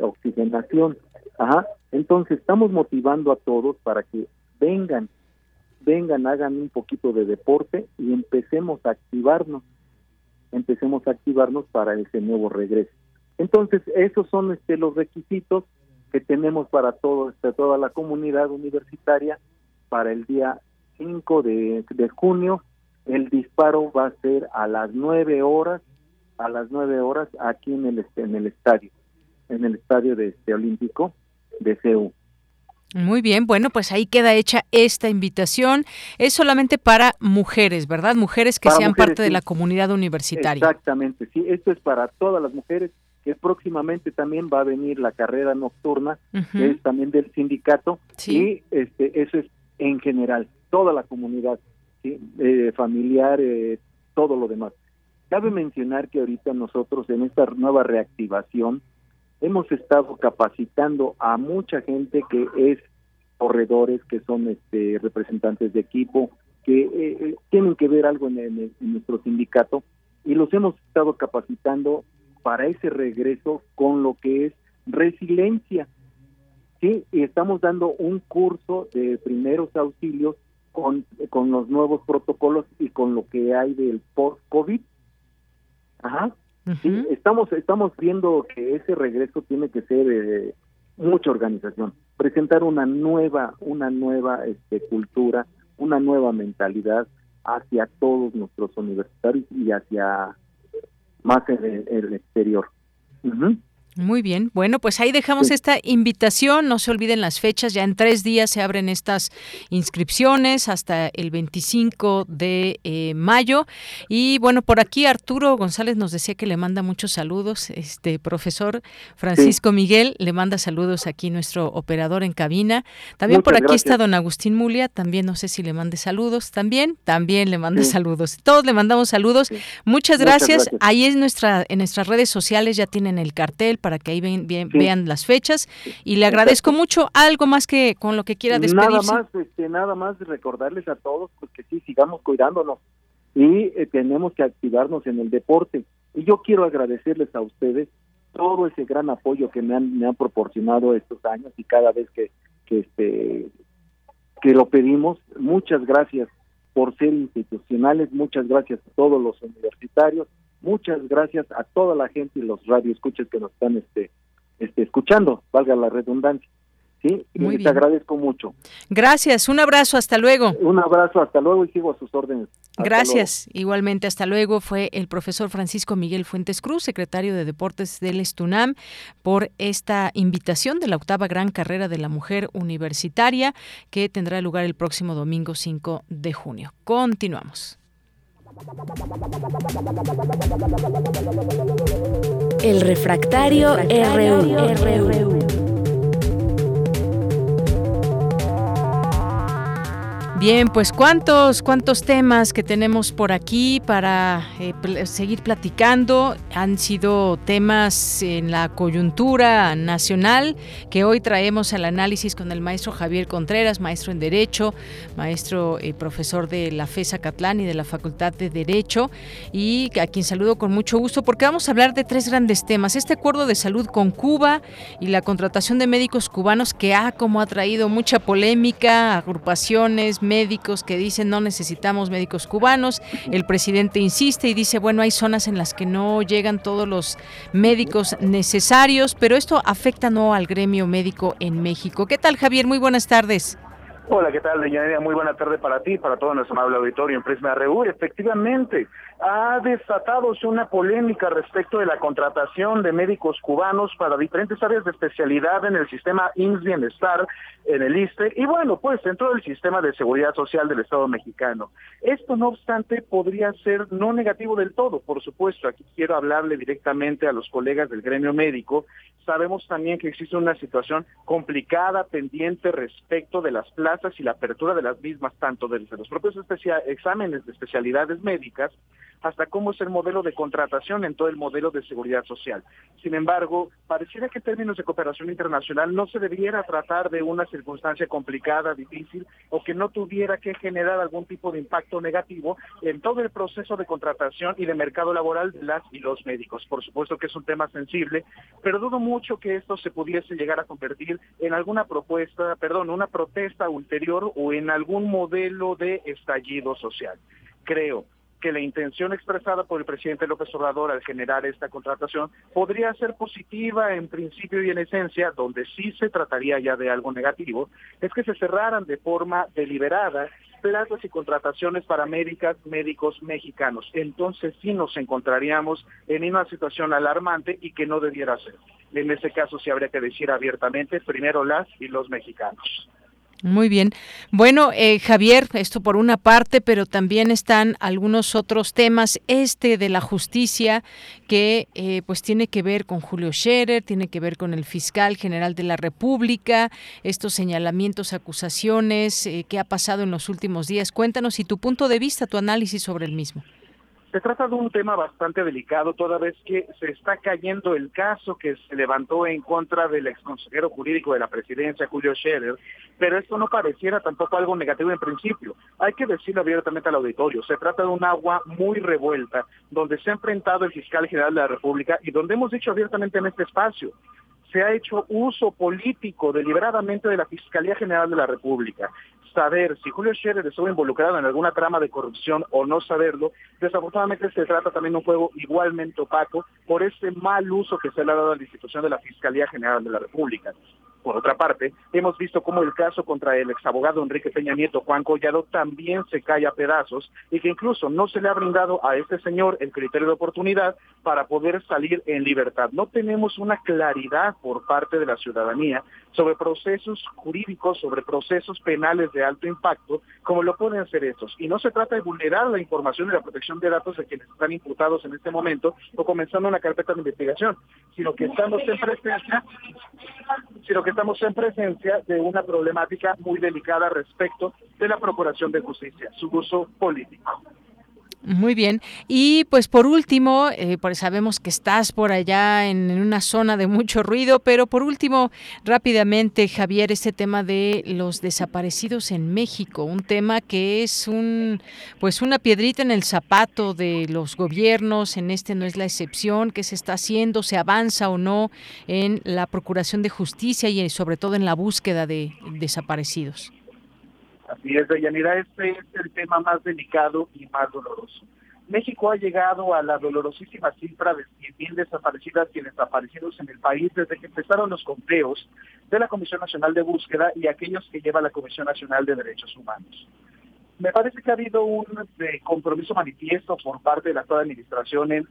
oxigenación ajá entonces estamos motivando a todos para que vengan vengan, hagan un poquito de deporte y empecemos a activarnos, empecemos a activarnos para ese nuevo regreso. Entonces, esos son este, los requisitos que tenemos para todo, este, toda la comunidad universitaria para el día 5 de, de junio. El disparo va a ser a las 9 horas, a las 9 horas aquí en el, en el estadio, en el estadio de este olímpico de CEU. Muy bien, bueno, pues ahí queda hecha esta invitación. Es solamente para mujeres, ¿verdad? Mujeres que sean parte de la comunidad universitaria. Exactamente, sí, esto es para todas las mujeres, que próximamente también va a venir la carrera nocturna, que es también del sindicato, y este, eso es en general, toda la comunidad, ¿sí? eh, familiar, eh, todo lo demás. Cabe mencionar que ahorita nosotros en esta nueva reactivación, hemos estado capacitando a mucha gente que es corredores, que son este, representantes de equipo, que eh, eh, tienen que ver algo en, nuestro sindicato y los hemos estado capacitando para ese regreso con lo que es resiliencia. Sí, y estamos dando un curso de primeros auxilios con, con los nuevos protocolos y con lo que hay del post-COVID. Ajá estamos, estamos viendo que ese regreso tiene que ser eh, mucha organización, presentar una nueva, una nueva este, cultura, una nueva mentalidad hacia todos nuestros universitarios y hacia más el, el exterior. Muy bien, bueno, pues ahí dejamos esta invitación, no se olviden las fechas, ya en tres días se abren estas inscripciones hasta el 25 de eh, mayo. Y bueno, por aquí Arturo González nos decía que le manda muchos saludos, este profesor Francisco Miguel le manda saludos aquí nuestro operador en cabina, también por aquí está don Agustín Mulia, también no sé si le mande saludos, también, también le manda saludos, todos le mandamos saludos, muchas gracias. muchas gracias, ahí es nuestra, en nuestras redes sociales ya tienen el cartel para que ahí vean las fechas. Y le agradezco mucho. Algo más que con lo que quiera despedirse. Nada más, este, nada más recordarles a todos pues, sí, sigamos cuidándonos. Y eh, tenemos que activarnos en el deporte. Y yo quiero agradecerles a ustedes todo ese gran apoyo que me han, me han proporcionado estos años y cada vez que, que, este, que lo pedimos, muchas gracias por ser institucionales, muchas gracias a todos los universitarios, muchas gracias a toda la gente y los radioescuchas que nos están este, este, escuchando, valga la redundancia. Sí, Muy te agradezco mucho. Gracias, un abrazo, hasta luego. Un abrazo, hasta luego y sigo a sus órdenes. Gracias, igualmente, hasta luego. Fue el profesor Francisco Miguel Fuentes Cruz, secretario de Deportes del Estunam, por esta invitación de la octava gran carrera de la mujer universitaria que tendrá lugar el próximo domingo 5 de junio. Continuamos. El refractario, RU. Bien, pues cuántos, cuántos temas que tenemos por aquí para eh, seguir platicando. Han sido temas en la coyuntura nacional que hoy traemos al análisis con el maestro Javier Contreras, maestro en Derecho, maestro y eh, profesor de la FESA Catlán y de la Facultad de Derecho, y a quien saludo con mucho gusto porque vamos a hablar de tres grandes temas. Este acuerdo de salud con Cuba y la contratación de médicos cubanos que ha como ha traído mucha polémica, agrupaciones, médicos que dicen no necesitamos médicos cubanos. El presidente insiste y dice, bueno, hay zonas en las que no llegan todos los médicos necesarios, pero esto afecta no al gremio médico en México. ¿Qué tal, Javier? Muy buenas tardes. Hola, ¿qué tal, Deyanira? Muy buena tarde para ti, para todo nuestro amable auditorio en Prisma RU. Efectivamente, ha desatado una polémica respecto de la contratación de médicos cubanos para diferentes áreas de especialidad en el sistema IMSS Bienestar, en el ISTE, y bueno, pues dentro del sistema de seguridad social del Estado mexicano. Esto, no obstante, podría ser no negativo del todo, por supuesto. Aquí quiero hablarle directamente a los colegas del gremio médico. Sabemos también que existe una situación complicada, pendiente respecto de las plazas y la apertura de las mismas, tanto desde los propios exámenes de especialidades médicas, hasta cómo es el modelo de contratación en todo el modelo de seguridad social. Sin embargo, pareciera que en términos de cooperación internacional no se debiera tratar de una circunstancia complicada, difícil, o que no tuviera que generar algún tipo de impacto negativo en todo el proceso de contratación y de mercado laboral de las y los médicos. Por supuesto que es un tema sensible, pero dudo mucho que esto se pudiese llegar a convertir en alguna propuesta, perdón, una protesta ulterior o en algún modelo de estallido social. Creo que la intención expresada por el presidente López Obrador al generar esta contratación podría ser positiva en principio y en esencia, donde sí se trataría ya de algo negativo, es que se cerraran de forma deliberada plazas y contrataciones para médicas, médicos mexicanos. Entonces sí nos encontraríamos en una situación alarmante y que no debiera ser. En ese caso sí habría que decir abiertamente, primero las y los mexicanos. Muy bien. Bueno, eh, Javier, esto por una parte, pero también están algunos otros temas. Este de la justicia, que eh, pues tiene que ver con Julio Scherer, tiene que ver con el fiscal general de la República, estos señalamientos, acusaciones, eh, qué ha pasado en los últimos días. Cuéntanos y tu punto de vista, tu análisis sobre el mismo. Se trata de un tema bastante delicado, toda vez que se está cayendo el caso que se levantó en contra del exconsejero jurídico de la presidencia, Julio Scherer, pero esto no pareciera tampoco algo negativo en principio. Hay que decirlo abiertamente al auditorio, se trata de un agua muy revuelta, donde se ha enfrentado el fiscal general de la República y donde hemos dicho abiertamente en este espacio, se ha hecho uso político deliberadamente de la Fiscalía General de la República saber si Julio Scherer estuvo involucrado en alguna trama de corrupción o no saberlo, desafortunadamente se trata también de un juego igualmente opaco por ese mal uso que se le ha dado a la institución de la Fiscalía General de la República. Por otra parte, hemos visto cómo el caso contra el exabogado Enrique Peña Nieto, Juan Collado, también se cae a pedazos y que incluso no se le ha brindado a este señor el criterio de oportunidad para poder salir en libertad. No tenemos una claridad por parte de la ciudadanía sobre procesos jurídicos, sobre procesos penales de alto impacto, como lo pueden hacer estos. Y no se trata de vulnerar la información y la protección de datos de quienes están imputados en este momento o comenzando una carpeta de investigación, sino que estamos en presencia, sino que estamos en presencia de una problemática muy delicada respecto de la procuración de justicia, su uso político. Muy bien. Y pues por último, eh, pues sabemos que estás por allá en, una zona de mucho ruido, pero por último, rápidamente, Javier, este tema de los desaparecidos en México, un tema que es un pues una piedrita en el zapato de los gobiernos, en este no es la excepción, qué se está haciendo, se avanza o no en la procuración de justicia y sobre todo en la búsqueda de desaparecidos. Así es, Deyanira, este es el tema más delicado y más doloroso. México ha llegado a la dolorosísima cifra de 100.000 desaparecidas y desaparecidos en el país desde que empezaron los conteos de la Comisión Nacional de Búsqueda y aquellos que lleva la Comisión Nacional de Derechos Humanos. Me parece que ha habido un eh, compromiso manifiesto por parte de la actual administración en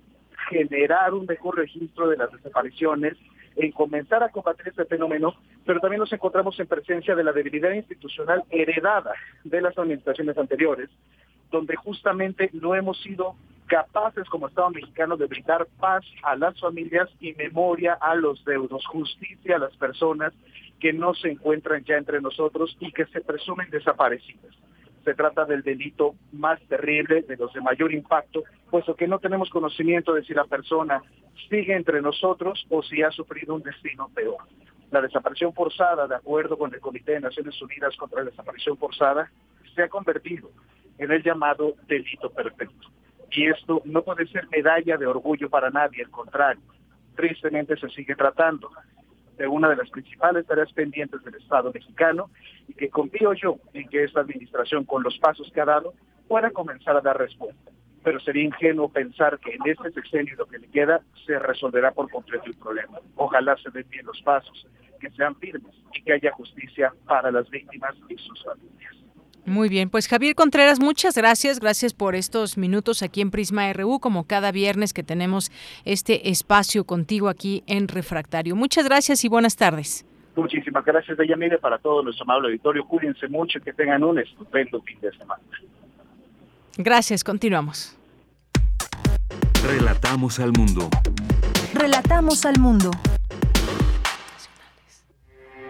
generar un mejor registro de las desapariciones en comenzar a combatir este fenómeno, pero también nos encontramos en presencia de la debilidad institucional heredada de las administraciones anteriores, donde justamente no hemos sido capaces como Estado mexicano de brindar paz a las familias y memoria a los deudos, justicia a las personas que no se encuentran ya entre nosotros y que se presumen desaparecidas se trata del delito más terrible, de los de mayor impacto, puesto que no tenemos conocimiento de si la persona sigue entre nosotros o si ha sufrido un destino peor. La desaparición forzada, de acuerdo con el Comité de Naciones Unidas contra la Desaparición Forzada, se ha convertido en el llamado delito perfecto. Y esto no puede ser medalla de orgullo para nadie, al contrario, tristemente se sigue tratando de una de las principales tareas pendientes del Estado mexicano y que confío yo en que esta administración, con los pasos que ha dado, pueda comenzar a dar respuesta. Pero sería ingenuo pensar que en este sexenio lo que le queda se resolverá por completo el problema. Ojalá se den bien los pasos, que sean firmes y que haya justicia para las víctimas y sus familias. Muy bien, pues Javier Contreras, muchas gracias, gracias por estos minutos aquí en Prisma RU, como cada viernes que tenemos este espacio contigo aquí en Refractario. Muchas gracias y buenas tardes. Muchísimas gracias, Deyanire, para todo nuestro amable auditorio. Cuídense mucho y que tengan un estupendo fin de semana. Gracias, continuamos. Relatamos al mundo. Relatamos al mundo.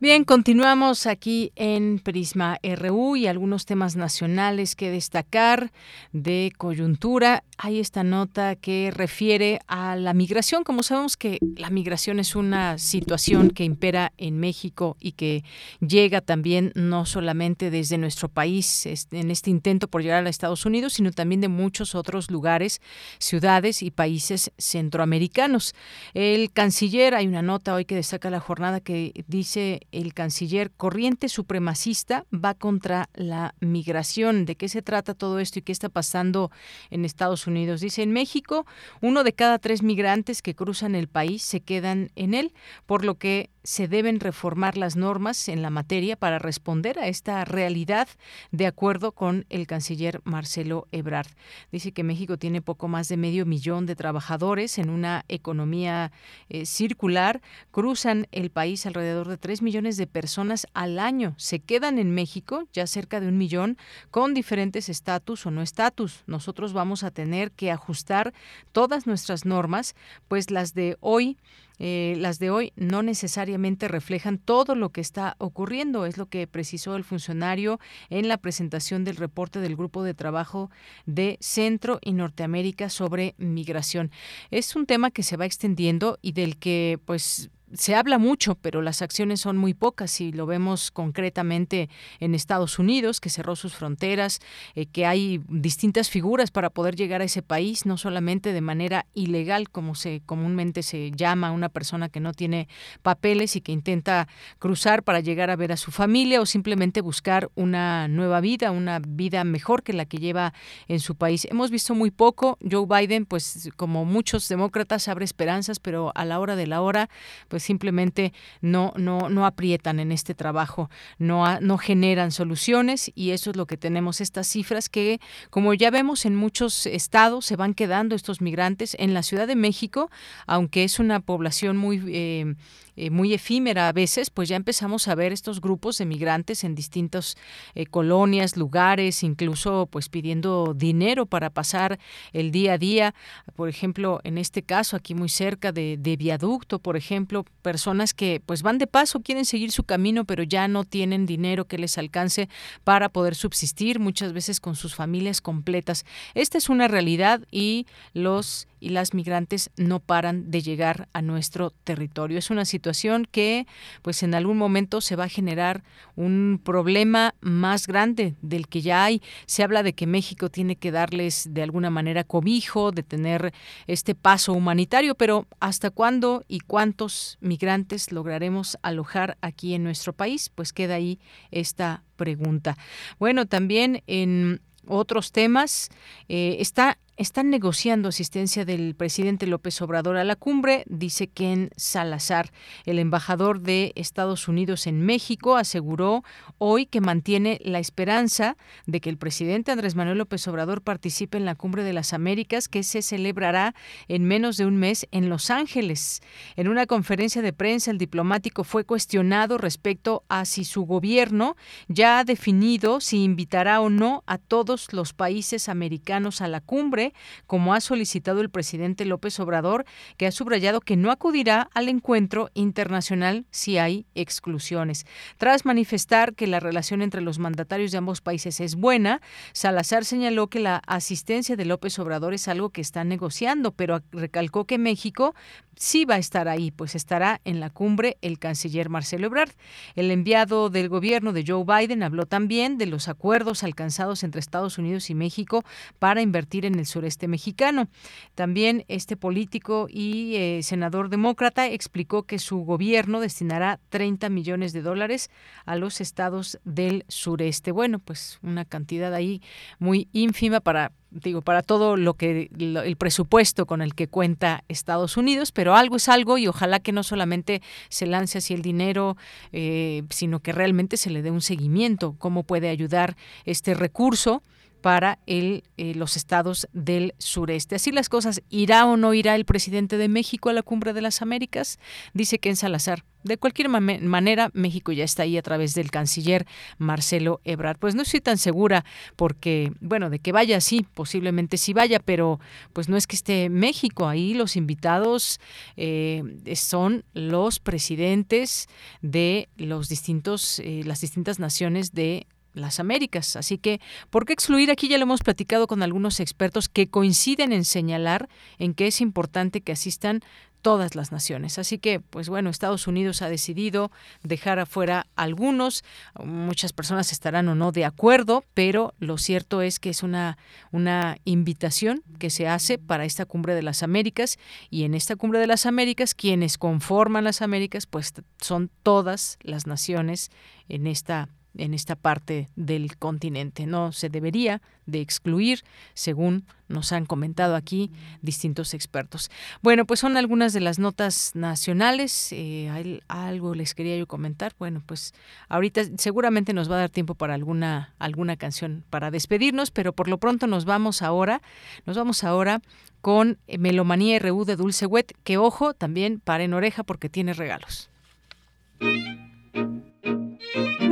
Bien, continuamos aquí en Prisma RU y algunos temas nacionales que destacar de coyuntura. Hay esta nota que refiere a la migración. Como sabemos que la migración es una situación que impera en México y que llega también no solamente desde nuestro país en este intento por llegar a Estados Unidos, sino también de muchos otros lugares, ciudades y países centroamericanos. El canciller, hay una nota hoy que destaca la jornada que dice el canciller, corriente supremacista va contra la migración. ¿De qué se trata todo esto y qué está pasando en Estados Unidos? Dice, en México, uno de cada tres migrantes que cruzan el país se quedan en él, por lo que se deben reformar las normas en la materia para responder a esta realidad, de acuerdo con el canciller Marcelo Ebrard. Dice que México tiene poco más de medio millón de trabajadores en una economía eh, circular. Cruzan el país alrededor de tres millones de personas al año. Se quedan en México, ya cerca de un millón, con diferentes estatus o no estatus. Nosotros vamos a tener que ajustar todas nuestras normas, pues las de hoy eh, las de hoy no necesariamente reflejan todo lo que está ocurriendo, es lo que precisó el funcionario en la presentación del reporte del Grupo de Trabajo de Centro y Norteamérica sobre migración. Es un tema que se va extendiendo y del que pues se habla mucho, pero las acciones son muy pocas y lo vemos concretamente en Estados Unidos, que cerró sus fronteras, eh, que hay distintas figuras para poder llegar a ese país, no solamente de manera ilegal, como se comúnmente se llama una persona que no tiene papeles y que intenta cruzar para llegar a ver a su familia o simplemente buscar una nueva vida, una vida mejor que la que lleva en su país. Hemos visto muy poco. Joe Biden, pues como muchos demócratas, abre esperanzas, pero a la hora de la hora, pues simplemente no, no, no aprietan en este trabajo, no, no generan soluciones y eso es lo que tenemos, estas cifras que, como ya vemos en muchos estados, se van quedando estos migrantes. En la Ciudad de México, aunque es una población muy... Eh, eh, muy efímera a veces, pues ya empezamos a ver estos grupos de migrantes en distintas eh, colonias, lugares, incluso pues pidiendo dinero para pasar el día a día. Por ejemplo, en este caso, aquí muy cerca de, de viaducto, por ejemplo, personas que pues van de paso, quieren seguir su camino, pero ya no tienen dinero que les alcance para poder subsistir, muchas veces con sus familias completas. Esta es una realidad y los y las migrantes no paran de llegar a nuestro territorio. Es una situación que pues en algún momento se va a generar un problema más grande del que ya hay. Se habla de que México tiene que darles de alguna manera cobijo, de tener este paso humanitario, pero ¿hasta cuándo y cuántos migrantes lograremos alojar aquí en nuestro país? Pues queda ahí esta pregunta. Bueno, también en otros temas. Eh, está están negociando asistencia del presidente López Obrador a la cumbre, dice Ken Salazar. El embajador de Estados Unidos en México aseguró hoy que mantiene la esperanza de que el presidente Andrés Manuel López Obrador participe en la cumbre de las Américas que se celebrará en menos de un mes en Los Ángeles. En una conferencia de prensa, el diplomático fue cuestionado respecto a si su gobierno ya ha definido si invitará o no a todos los países americanos a la cumbre como ha solicitado el presidente López Obrador, que ha subrayado que no acudirá al encuentro internacional si hay exclusiones. Tras manifestar que la relación entre los mandatarios de ambos países es buena, Salazar señaló que la asistencia de López Obrador es algo que está negociando, pero recalcó que México sí va a estar ahí, pues estará en la cumbre el canciller Marcelo Ebrard. El enviado del gobierno de Joe Biden habló también de los acuerdos alcanzados entre Estados Unidos y México para invertir en el sureste mexicano. También este político y eh, senador demócrata explicó que su gobierno destinará 30 millones de dólares a los estados del sureste. Bueno, pues una cantidad ahí muy ínfima para digo, para todo lo que el presupuesto con el que cuenta Estados Unidos, pero algo es algo y ojalá que no solamente se lance así el dinero, eh, sino que realmente se le dé un seguimiento, cómo puede ayudar este recurso para el, eh, los estados del sureste. Así las cosas, ¿irá o no irá el presidente de México a la cumbre de las Américas? Dice que en Salazar. De cualquier manera, México ya está ahí a través del canciller Marcelo Ebrard. Pues no estoy tan segura porque, bueno, de que vaya sí, posiblemente sí vaya, pero pues no es que esté México ahí. Los invitados eh, son los presidentes de los distintos, eh, las distintas naciones de las Américas. Así que, ¿por qué excluir? Aquí ya lo hemos platicado con algunos expertos que coinciden en señalar en que es importante que asistan todas las naciones. Así que, pues bueno, Estados Unidos ha decidido dejar afuera algunos. Muchas personas estarán o no de acuerdo, pero lo cierto es que es una, una invitación que se hace para esta cumbre de las Américas y en esta cumbre de las Américas quienes conforman las Américas pues son todas las naciones en esta en esta parte del continente. No se debería de excluir, según nos han comentado aquí distintos expertos. Bueno, pues son algunas de las notas nacionales. Eh, algo les quería yo comentar. Bueno, pues ahorita seguramente nos va a dar tiempo para alguna alguna canción para despedirnos, pero por lo pronto nos vamos ahora, nos vamos ahora con Melomanía RU de Dulce Wet, que ojo, también para en oreja porque tiene regalos.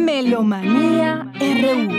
Melomanía RU.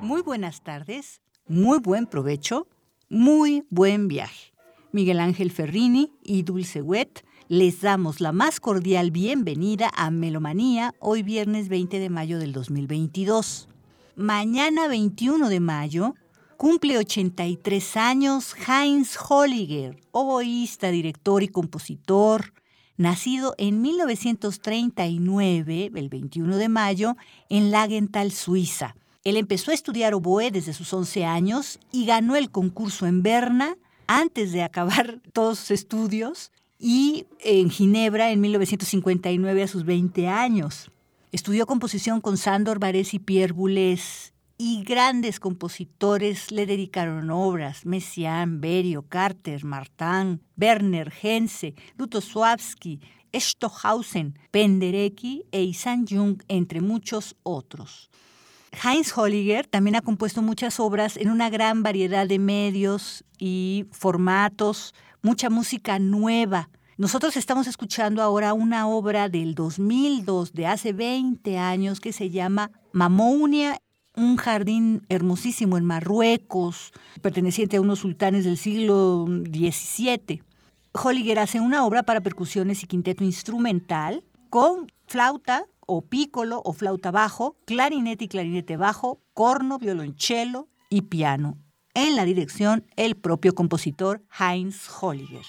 Muy buenas tardes, muy buen provecho, muy buen viaje. Miguel Ángel Ferrini y Dulce Wet les damos la más cordial bienvenida a Melomanía hoy viernes 20 de mayo del 2022. Mañana 21 de mayo cumple 83 años Heinz Holliger, oboísta, director y compositor, nacido en 1939, el 21 de mayo, en Lagenthal, Suiza. Él empezó a estudiar oboe desde sus 11 años y ganó el concurso en Berna antes de acabar todos sus estudios y en Ginebra en 1959 a sus 20 años. Estudió composición con Sándor Varese y Pierre Boulez y grandes compositores le dedicaron obras, Messiaen, Berio, Carter, Martin, Werner, Hense, Lutosławski, Stohausen, Penderecki e Isan Jung, entre muchos otros. Heinz Holliger también ha compuesto muchas obras en una gran variedad de medios y formatos, mucha música nueva. Nosotros estamos escuchando ahora una obra del 2002, de hace 20 años, que se llama Mamounia un jardín hermosísimo en Marruecos, perteneciente a unos sultanes del siglo XVII. Holliger hace una obra para percusiones y quinteto instrumental con flauta o pícolo o flauta bajo, clarinete y clarinete bajo, corno, violonchelo y piano. En la dirección, el propio compositor Heinz Holliger.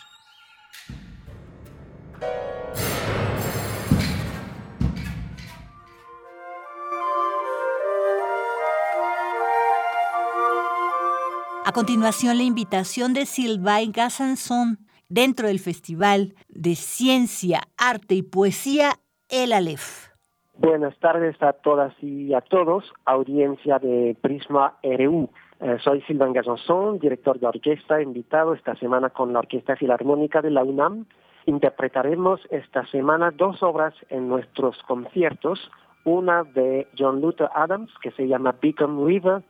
A continuación, la invitación de Sylvain Gassanson dentro del Festival de Ciencia, Arte y Poesía El Aleph. Buenas tardes a todas y a todos, audiencia de Prisma RU. Eh, soy Sylvain Gassanson, director de orquesta, invitado esta semana con la Orquesta Filarmónica de la UNAM. Interpretaremos esta semana dos obras en nuestros conciertos, una de John Luther Adams que se llama Beacon River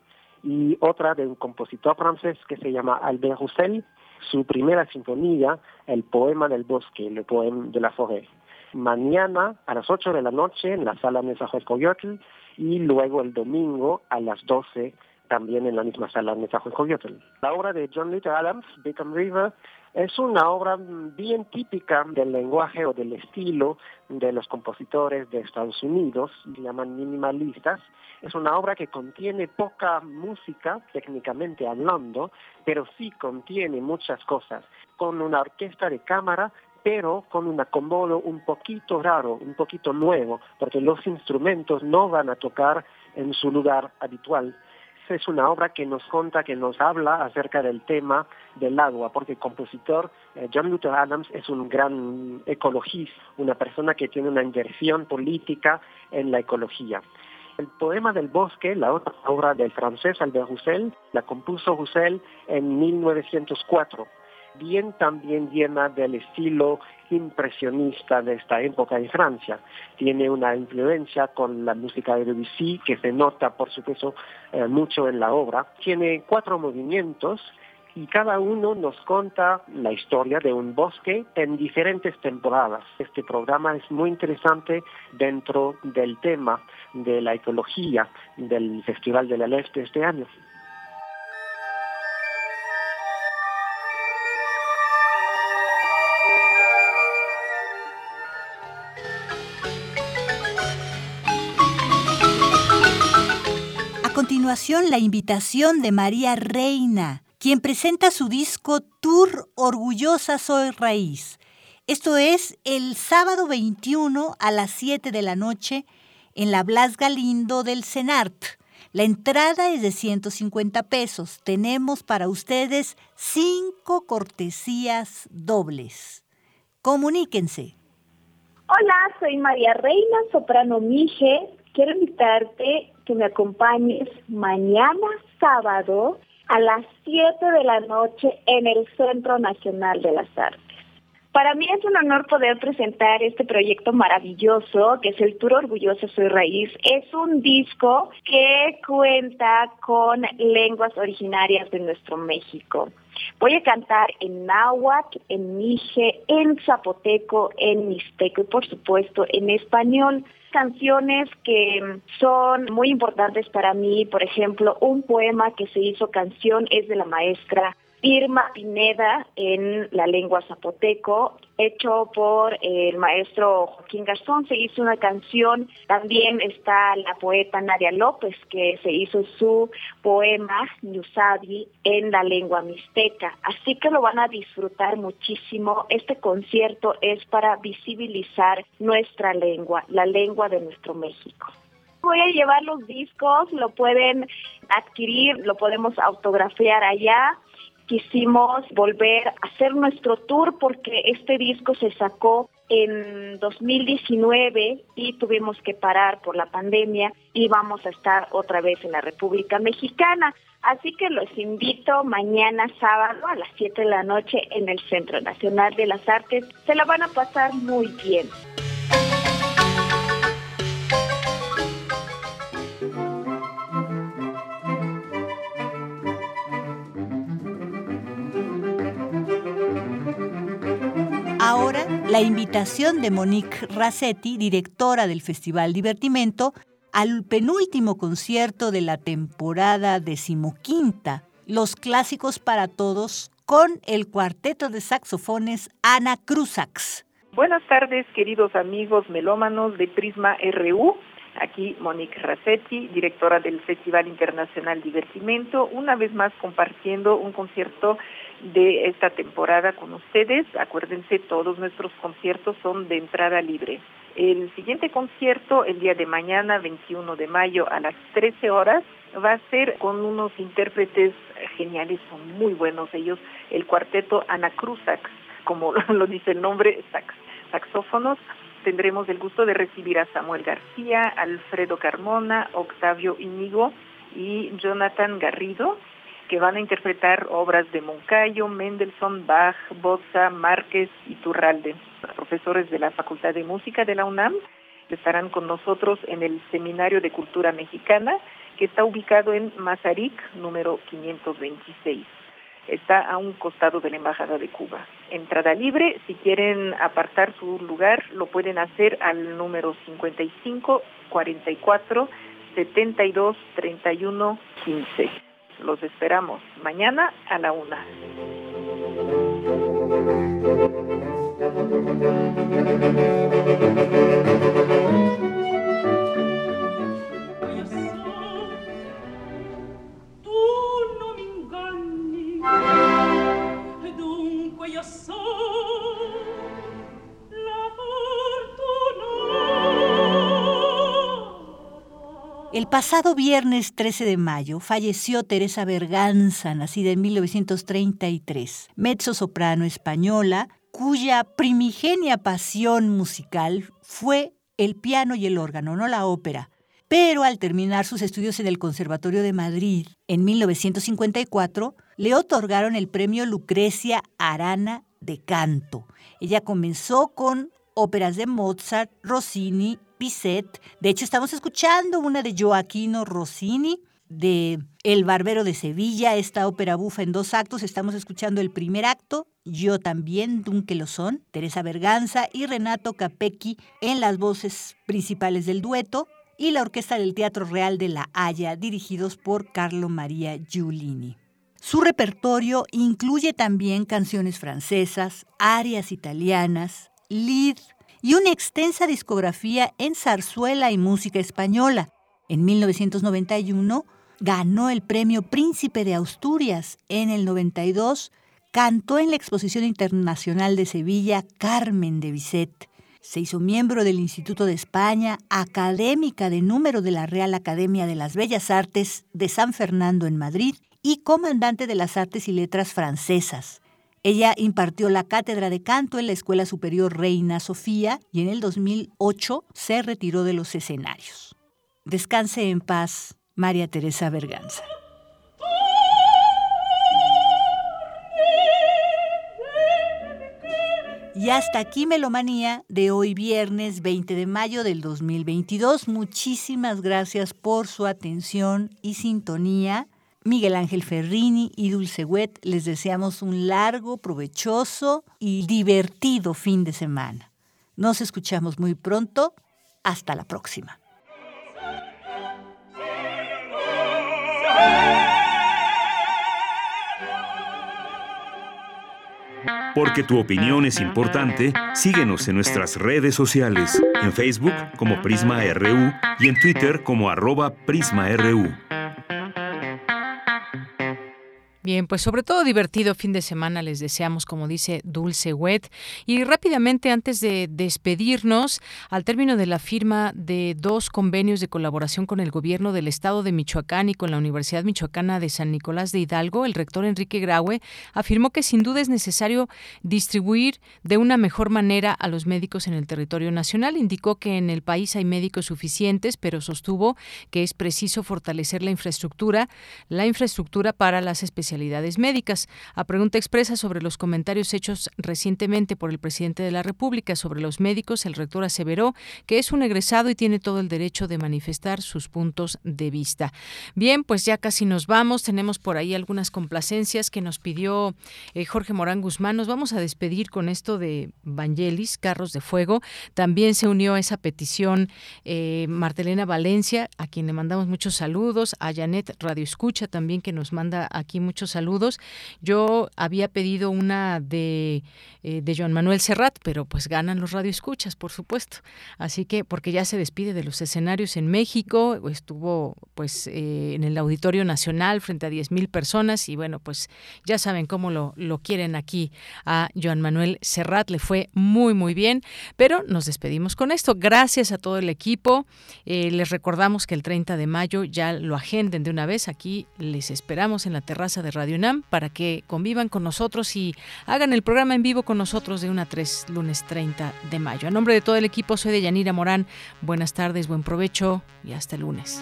y otra de un compositor francés que se llama Albert Roussel, su primera sinfonía, El poema del bosque, Le poème de la forêt. Mañana a las 8 de la noche en la sala Nezahualcóyotl y luego el domingo a las 12 también en la misma sala Nezahualcóyotl. La obra de John Luther Adams, Beacon River, es una obra bien típica del lenguaje o del estilo de los compositores de Estados Unidos, llaman minimalistas. Es una obra que contiene poca música, técnicamente hablando, pero sí contiene muchas cosas, con una orquesta de cámara pero con un acomodo un poquito raro, un poquito nuevo, porque los instrumentos no van a tocar en su lugar habitual es una obra que nos cuenta, que nos habla acerca del tema del agua, porque el compositor eh, John Luther Adams es un gran ecologista, una persona que tiene una inversión política en la ecología. El poema del bosque, la otra obra del francés Albert Roussel, la compuso Roussel en 1904 bien también llena del estilo impresionista de esta época en Francia. Tiene una influencia con la música de Debussy que se nota, por supuesto, eh, mucho en la obra. Tiene cuatro movimientos y cada uno nos cuenta la historia de un bosque en diferentes temporadas. Este programa es muy interesante dentro del tema de la ecología del Festival de la de este año. La invitación de María Reina, quien presenta su disco Tour Orgullosa Soy Raíz. Esto es el sábado 21 a las 7 de la noche en la Blas Galindo del CENART. La entrada es de 150 pesos. Tenemos para ustedes cinco cortesías dobles. Comuníquense. Hola, soy María Reina, soprano Mije. Quiero invitarte que me acompañes mañana sábado a las 7 de la noche en el Centro Nacional de las Artes. Para mí es un honor poder presentar este proyecto maravilloso que es el Tour Orgulloso Soy Raíz. Es un disco que cuenta con lenguas originarias de nuestro México. Voy a cantar en náhuatl, en mije, en zapoteco, en mixteco y por supuesto en español canciones que son muy importantes para mí, por ejemplo, un poema que se hizo canción es de la maestra Irma Pineda en la lengua zapoteco, hecho por el maestro Joaquín Gastón. Se hizo una canción, también está la poeta Nadia López, que se hizo su poema Ñusabi en la lengua mixteca. Así que lo van a disfrutar muchísimo. Este concierto es para visibilizar nuestra lengua, la lengua de nuestro México voy a llevar los discos, lo pueden adquirir, lo podemos autografiar allá quisimos volver a hacer nuestro tour porque este disco se sacó en 2019 y tuvimos que parar por la pandemia y vamos a estar otra vez en la República Mexicana. Así que los invito mañana sábado a las 7 de la noche en el Centro Nacional de las Artes. Se la van a pasar muy bien. La invitación de Monique Rassetti, directora del Festival Divertimento, al penúltimo concierto de la temporada decimoquinta, Los Clásicos para Todos, con el cuarteto de saxofones Ana Cruzax. Buenas tardes, queridos amigos melómanos de Prisma RU. Aquí Monique Rassetti, directora del Festival Internacional Divertimento, una vez más compartiendo un concierto de esta temporada con ustedes. Acuérdense, todos nuestros conciertos son de entrada libre. El siguiente concierto, el día de mañana, 21 de mayo, a las 13 horas, va a ser con unos intérpretes geniales, son muy buenos ellos, el cuarteto Anacruzax, como lo dice el nombre, sax, saxófonos. Tendremos el gusto de recibir a Samuel García, Alfredo Carmona, Octavio Íñigo y Jonathan Garrido que van a interpretar obras de Moncayo, Mendelssohn, Bach, Bozza, Márquez y Turralde. Profesores de la Facultad de Música de la UNAM estarán con nosotros en el Seminario de Cultura Mexicana, que está ubicado en Mazarik, número 526. Está a un costado de la Embajada de Cuba. Entrada libre, si quieren apartar su lugar, lo pueden hacer al número 55 44 72 31 15. Los esperamos mañana a la una. El pasado viernes 13 de mayo falleció Teresa Berganza, nacida en 1933, mezzo-soprano española, cuya primigenia pasión musical fue el piano y el órgano, no la ópera. Pero al terminar sus estudios en el Conservatorio de Madrid en 1954, le otorgaron el premio Lucrecia Arana de canto. Ella comenzó con óperas de Mozart, Rossini de hecho, estamos escuchando una de Joaquino Rossini, de El Barbero de Sevilla, esta ópera bufa en dos actos. Estamos escuchando el primer acto, Yo también, Dunque lo son, Teresa Berganza y Renato Capecchi en las voces principales del dueto, y la Orquesta del Teatro Real de La Haya, dirigidos por Carlo María Giulini. Su repertorio incluye también canciones francesas, arias italianas, lead y una extensa discografía en zarzuela y música española. En 1991 ganó el premio Príncipe de Asturias. En el 92 cantó en la Exposición Internacional de Sevilla Carmen de Bizet. Se hizo miembro del Instituto de España, académica de número de la Real Academia de las Bellas Artes de San Fernando en Madrid y comandante de las Artes y Letras Francesas. Ella impartió la cátedra de canto en la Escuela Superior Reina Sofía y en el 2008 se retiró de los escenarios. Descanse en paz, María Teresa Berganza. Y hasta aquí Melomanía de hoy viernes 20 de mayo del 2022. Muchísimas gracias por su atención y sintonía. Miguel Ángel Ferrini y Dulce Wet, les deseamos un largo, provechoso y divertido fin de semana. Nos escuchamos muy pronto. Hasta la próxima. Porque tu opinión es importante, síguenos en nuestras redes sociales, en Facebook como Prisma RU y en Twitter como arroba PrismaRU. Bien, pues sobre todo divertido fin de semana les deseamos, como dice Dulce Wet. Y rápidamente, antes de despedirnos, al término de la firma de dos convenios de colaboración con el gobierno del estado de Michoacán y con la Universidad Michoacana de San Nicolás de Hidalgo, el rector Enrique Graue afirmó que sin duda es necesario distribuir de una mejor manera a los médicos en el territorio nacional. Indicó que en el país hay médicos suficientes, pero sostuvo que es preciso fortalecer la infraestructura, la infraestructura para las especialidades médicas. A pregunta expresa sobre los comentarios hechos recientemente por el presidente de la República sobre los médicos, el rector aseveró que es un egresado y tiene todo el derecho de manifestar sus puntos de vista. Bien, pues ya casi nos vamos. Tenemos por ahí algunas complacencias que nos pidió eh, Jorge Morán Guzmán. Nos vamos a despedir con esto de Vangelis, Carros de Fuego. También se unió a esa petición eh, Martelena Valencia, a quien le mandamos muchos saludos, a Janet Radio Escucha también, que nos manda aquí muchos saludos. Yo había pedido una de, eh, de Joan Manuel Serrat, pero pues ganan los radioescuchas, por supuesto. Así que, porque ya se despide de los escenarios en México, estuvo pues eh, en el Auditorio Nacional frente a 10.000 personas y bueno, pues ya saben cómo lo, lo quieren aquí a Joan Manuel Serrat, le fue muy, muy bien, pero nos despedimos con esto. Gracias a todo el equipo. Eh, les recordamos que el 30 de mayo ya lo agenden de una vez. Aquí les esperamos en la terraza de Radio UNAM para que convivan con nosotros y hagan el programa en vivo con nosotros de 1 a 3, lunes 30 de mayo. A nombre de todo el equipo, soy de Yanira Morán. Buenas tardes, buen provecho y hasta el lunes.